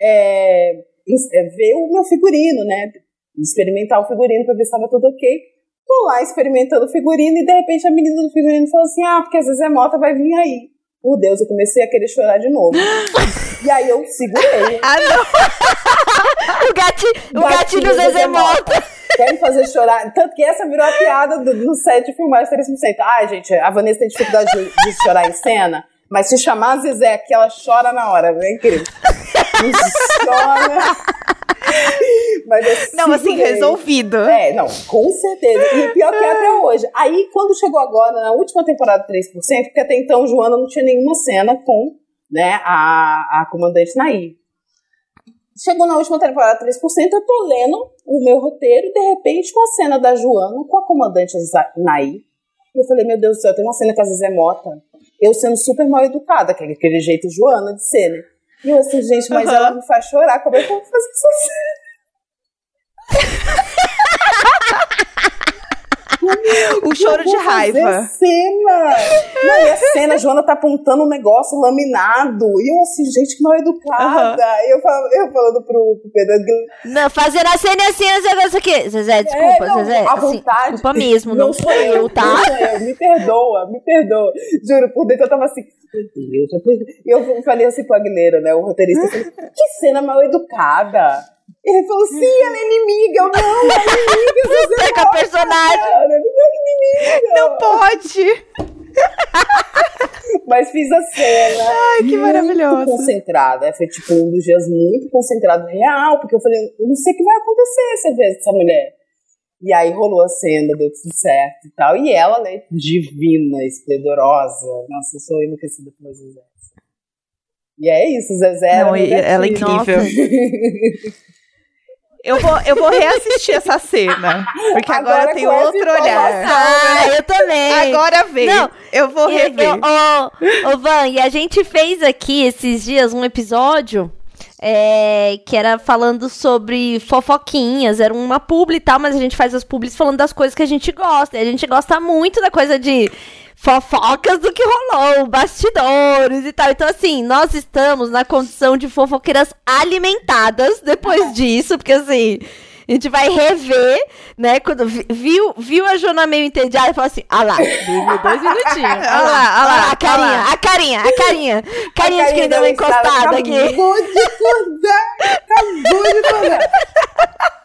é, é, ver o meu figurino, né? Experimentar o figurino pra ver se tava tudo ok. Tô lá experimentando o figurino e de repente a menina do figurino falou assim: Ah, porque às vezes a Mota vai vir aí. Por Deus, eu comecei a querer chorar de novo. e aí eu segurei. Ah, não. O, gati, o gatilho Zezé Mota. Quer me fazer chorar. Tanto que essa virou a piada do, no set de filmagem 3%. Ai, gente, a Vanessa tem dificuldade de, de chorar em cena, mas se chamar a Zezé aqui, ela chora na hora. É incrível. Chora. Mas eu Não, assim, resolvido. É, não, com certeza. E pior que é até hoje. Aí, quando chegou agora, na última temporada 3%, porque até então Joana não tinha nenhuma cena com né, a, a comandante Nair. Chegou na última temporada 3%, eu tô lendo o meu roteiro e de repente uma cena da Joana com a comandante Nair. Eu falei, meu Deus do céu, tem uma cena com a Zezé Mota. Eu sendo super mal educada, que é aquele jeito Joana de ser, né? E eu assim, gente, mas Aham. ela me faz chorar, como é que eu vou fazer essa cena? O choro de raiva. cena! Não, e a cena, a Joana tá apontando um negócio laminado. E eu assim, gente, que mal educada. E eu, falo, eu falando pro, pro Pedro, Não, fazendo a cena assim, esse negócio aqui. Zezé, desculpa, É, não, Zezé. à assim, vontade. desculpa mesmo, não, sou eu, tá? Não sou eu, me perdoa, me perdoa. Juro, por dentro eu tava assim, meu Deus. eu E falei assim pro Aguilera, né, o roteirista, que cena mal educada. E ele falou, sim, ela é inimiga. Eu, não, ela é inimiga. Você Você com a personagem. Cara, não é inimiga. Não pode. Mas fiz a cena. Ai, que muito maravilhosa. concentrada. Foi tipo um dos dias muito concentrado, real, porque eu falei, eu não sei o que vai acontecer eu ver essa mulher. E aí rolou a cena, deu tudo certo e tal. E ela, né, divina, esplendorosa. Nossa, eu sou enlouquecida pela Zezé. E é isso, Zezé. Não, ela é gatilho. incrível. Eu vou, eu vou reassistir essa cena. Porque agora, Agora essa outro olhar. Ah, eu também. Agora vem. Não, eu vou E- rever. Ô, ô, Van, e a gente fez aqui esses dias um episódio é, que era falando sobre fofoquinhas. Era uma publi e tal, mas a gente faz as publis falando das coisas que a gente gosta. E a gente gosta muito da coisa de fofocas do que rolou, bastidores e tal. Então, assim, nós estamos na condição de fofoqueiras alimentadas depois disso, porque assim. A gente vai rever, né? Quando viu, viu a Jona meio entediada e falou assim: ah lá, dormiu dois minutinhos. Ah lá, ah lá, a carinha, a carinha, a carinha. Carinha de quem deu uma encostada aqui. Acabou de acordar! Acabou de acordar!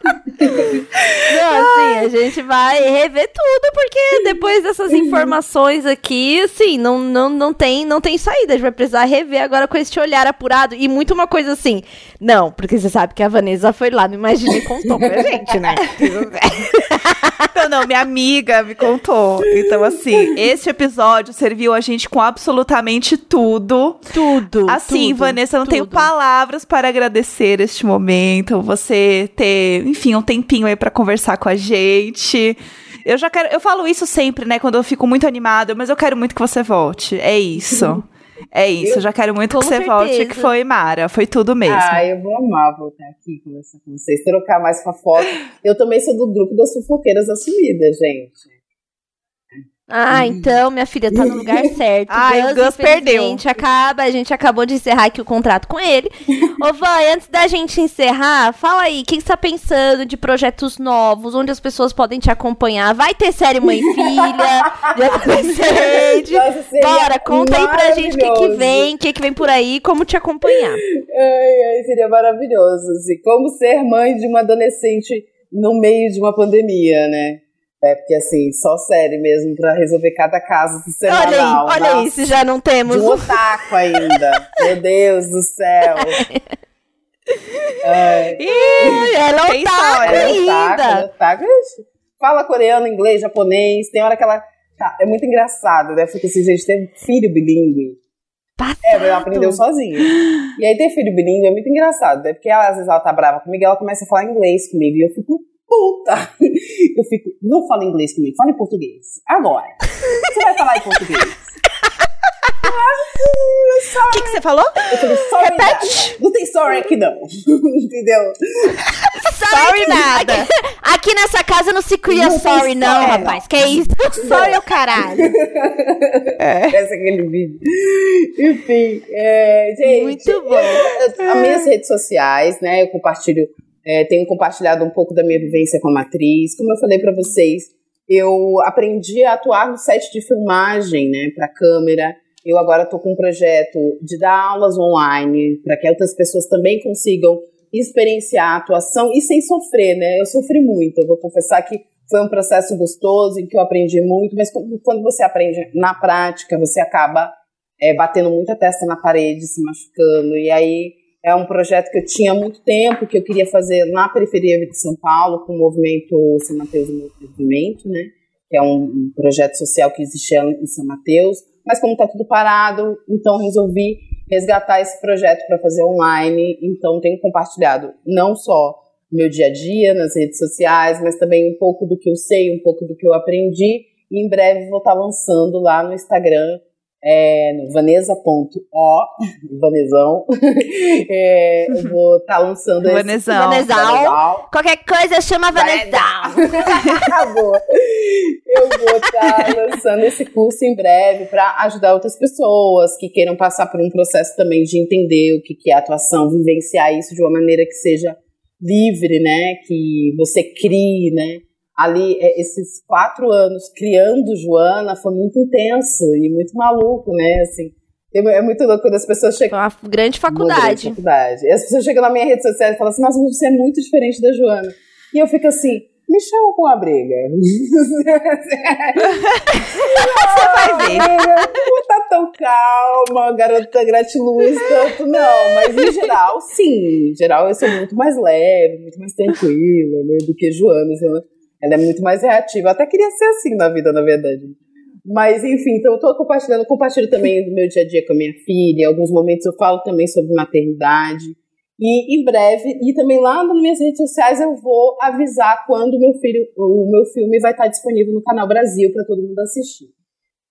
Não, assim, a gente vai rever tudo, porque depois dessas informações aqui, assim, não, não, não, tem, não tem saída. A gente vai precisar rever agora com esse olhar apurado. E muito uma coisa assim. Não, porque você sabe que a Vanessa foi lá, não imagina e contou pra gente, né? Não, não, minha amiga me contou. Então, assim, esse episódio serviu a gente com absolutamente tudo. Tudo. Assim, tudo, Vanessa, eu não tudo. tenho palavras para agradecer este momento. Você ter, enfim, um tempinho aí para conversar com a gente. Eu já quero. Eu falo isso sempre, né? Quando eu fico muito animada, mas eu quero muito que você volte. É isso. É isso, eu já quero muito que você volte, certeza. que foi Mara, foi tudo mesmo. Ah, eu vou amar voltar aqui conversar com vocês, trocar mais fofoca. Eu também sou do grupo das fofoqueiras assumidas, gente. Ah, então, minha filha tá no lugar certo. Ai, o Gus perdeu. acaba, a gente acabou de encerrar aqui o contrato com ele. Ô, Vai, antes da gente encerrar, fala aí, o que, que você tá pensando de projetos novos, onde as pessoas podem te acompanhar? Vai ter série Mãe e Filha? já seria Bora, conta aí pra gente o que, que vem, o que, que vem por aí, como te acompanhar. Ai, ai, seria maravilhoso. Assim, como ser mãe de uma adolescente no meio de uma pandemia, né? É, porque assim, só série mesmo pra resolver cada caso do Olha aí, semanal. olha aí, se já não temos. De um otaku ainda. Meu Deus do céu. Ai, Ih, Ela é otaku, ela é ainda. otaku. Ixi, Fala coreano, inglês, japonês. Tem hora que ela. Tá, é muito engraçado, né? Porque assim, gente tem filho bilíngue. É, ela aprendeu sozinha. E aí ter filho bilíngue é muito engraçado, né? Porque ela, às vezes ela tá brava comigo, ela começa a falar inglês comigo e eu fico puta. Eu fico, não fala inglês comigo, fala em português. Agora. Você vai falar em português? O que, que você falou? Eu falei, sorry nada. Não tem sorry aqui não. Entendeu? Sorry nada. Aqui nessa casa não se cria Não sorry, não, sorry, rapaz. não. Que isso? Sorry é o caralho. Esse é aquele vídeo. Enfim, é, gente. Muito bom. eu- As minhas redes sociais, né? Eu compartilho, é, tenho compartilhado um pouco da minha vivência como atriz. Como eu falei pra vocês, eu aprendi a atuar no set de filmagem, né? Pra câmera. Eu agora tô com um projeto de dar aulas online para que outras pessoas também consigam experienciar a atuação e sem sofrer, né? Eu sofri muito. Eu vou confessar que foi um processo gostoso em que eu aprendi muito, mas quando você aprende na prática, você acaba é, batendo muita testa na parede, se machucando. E aí é um projeto que eu tinha há muito tempo, que eu queria fazer na periferia de São Paulo, com o movimento São Mateus Movimento, né? Que é um, projeto social que existia em São Mateus. Mas como está tudo parado, então resolvi resgatar esse projeto para fazer online. Então tenho compartilhado não só meu dia a dia nas redes sociais, mas também um pouco do que eu sei, um pouco do que eu aprendi. E em breve vou estar lançando lá no Instagram, é, no vanessa.o, Vanesão. É, eu vou estar lançando esse Vanesão. Vanesal. Vanesal. Qualquer coisa chama Vai Vanessa. Acabou. Eu vou estar lançando esse curso em breve para ajudar outras pessoas que queiram passar por um processo também de entender o que que é atuação, vivenciar isso de uma maneira que seja livre, né? Que você crie, né? Ali, é, esses quatro anos criando Joana foi muito intenso e muito maluco, né? Assim, é muito louco quando as pessoas chegam. Uma grande Uma grande faculdade. faculdade. E as pessoas chegam na minha rede social e falam assim, nossa, você é muito diferente da Joana. E eu fico assim, me chama com uma briga. Você vai ver. Não tá tão calma, garota gratiluz, tanto não. Mas em geral, sim. Em geral, eu sou muito mais leve, muito mais tranquila, né, do que Joana. Joana, Ela é muito mais reativa. Eu até queria ser assim na vida, na verdade. Mas, enfim, então eu tô compartilhando, compartilho também do meu dia a dia com a minha filha. Em alguns momentos eu falo também sobre maternidade. E em breve, e também lá nas minhas redes sociais eu vou avisar quando o meu filho, o meu filme vai estar disponível no canal Brasil para todo mundo assistir.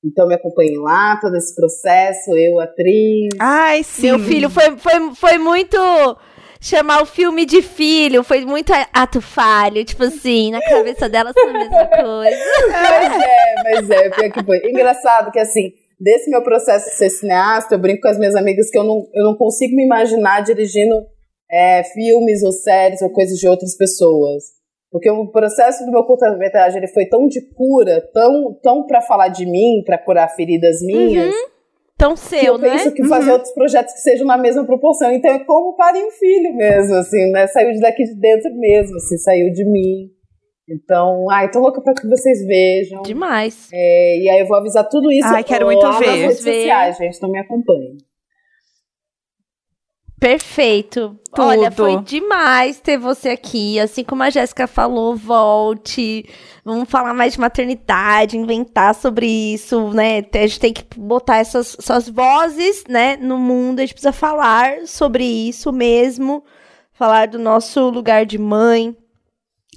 Então me acompanhem lá, todo esse processo, eu, atriz. Ai, sim. Meu filho foi, foi, foi muito. Chamar o filme de filho foi muito ato falho. Tipo assim, na cabeça dela foi a mesma coisa. Mas é, mas é, que foi. Engraçado que assim, desse meu processo de ser cineasta, eu brinco com as minhas amigas que eu não, eu não consigo me imaginar dirigindo é, filmes ou séries ou coisas de outras pessoas. Porque o processo do meu curta-metragem ele foi tão de cura, tão, tão para falar de mim, para curar feridas minhas. Uhum. Tão seu, que eu né? penso que fazer uhum. outros projetos que sejam na mesma proporção. Então é como parir um filho mesmo, assim, né? Saiu de daqui de dentro mesmo, assim, saiu de mim. Então, ai, tô louca pra que vocês vejam. Demais. É, e aí eu vou avisar tudo isso. Ai, quero muito ver. Nas redes sociais, gente, então me acompanhem. Perfeito. Tudo. Olha, foi demais ter você aqui. Assim como a Jéssica falou, volte. Vamos falar mais de maternidade, inventar sobre isso, né? A gente tem que botar essas, essas vozes, né, no mundo. A gente precisa falar sobre isso mesmo. Falar do nosso lugar de mãe.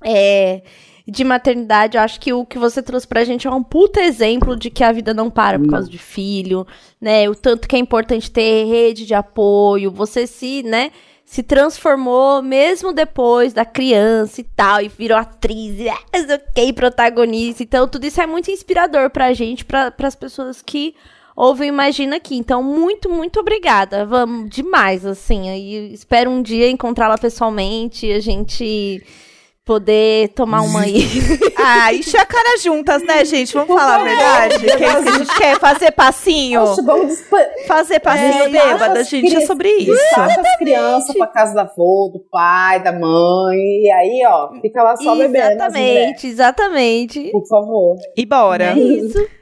É, de maternidade, eu acho que o que você trouxe pra gente é um puta exemplo de que a vida não para por causa de filho, né? O tanto que é importante ter rede de apoio, você se, né, se transformou mesmo depois da criança e tal, e virou atriz, e é, ok, protagonista. Então, tudo isso é muito inspirador pra gente, pra, as pessoas que ouvem Imagina aqui. Então, muito, muito obrigada. Vamos demais, assim. Aí, espero um dia encontrá-la pessoalmente, a gente poder tomar uma aí. ah, encher a cara juntas, né, gente? Vamos falar a verdade? Que é isso que a gente quer fazer passinho. vamos fazer passinho é, bêbada, gente, é sobre isso. Despacha as crianças pra casa da avó, do pai, da mãe, e aí, ó, fica lá só bebendo. Exatamente, exatamente. Por favor. E bora. É isso.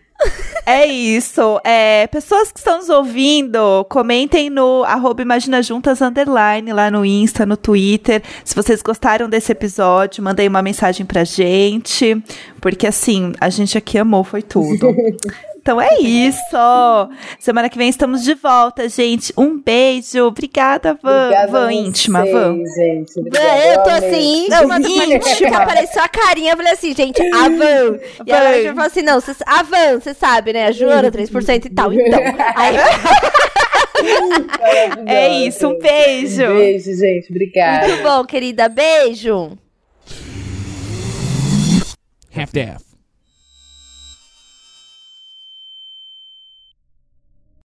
É isso. É, pessoas que estão nos ouvindo, comentem no arroba Imagina Juntas Underline, lá no Insta, no Twitter. Se vocês gostaram desse episódio, mandem uma mensagem pra gente. Porque assim, a gente aqui amou, foi tudo. Então é isso. Semana que vem estamos de volta, gente. Um beijo. Obrigada, Van. Obrigada Van íntima, Van. Gente, eu tô assim, íntima, íntima. Apareceu a carinha, eu falei assim, gente, a Van. E ela já falou assim, não, cê, a Van, você sabe, né? A Joana, 3% e tal. Então. Aí... é isso, um beijo. Um beijo, gente. Obrigada. Muito bom, querida. Beijo. Half-Death.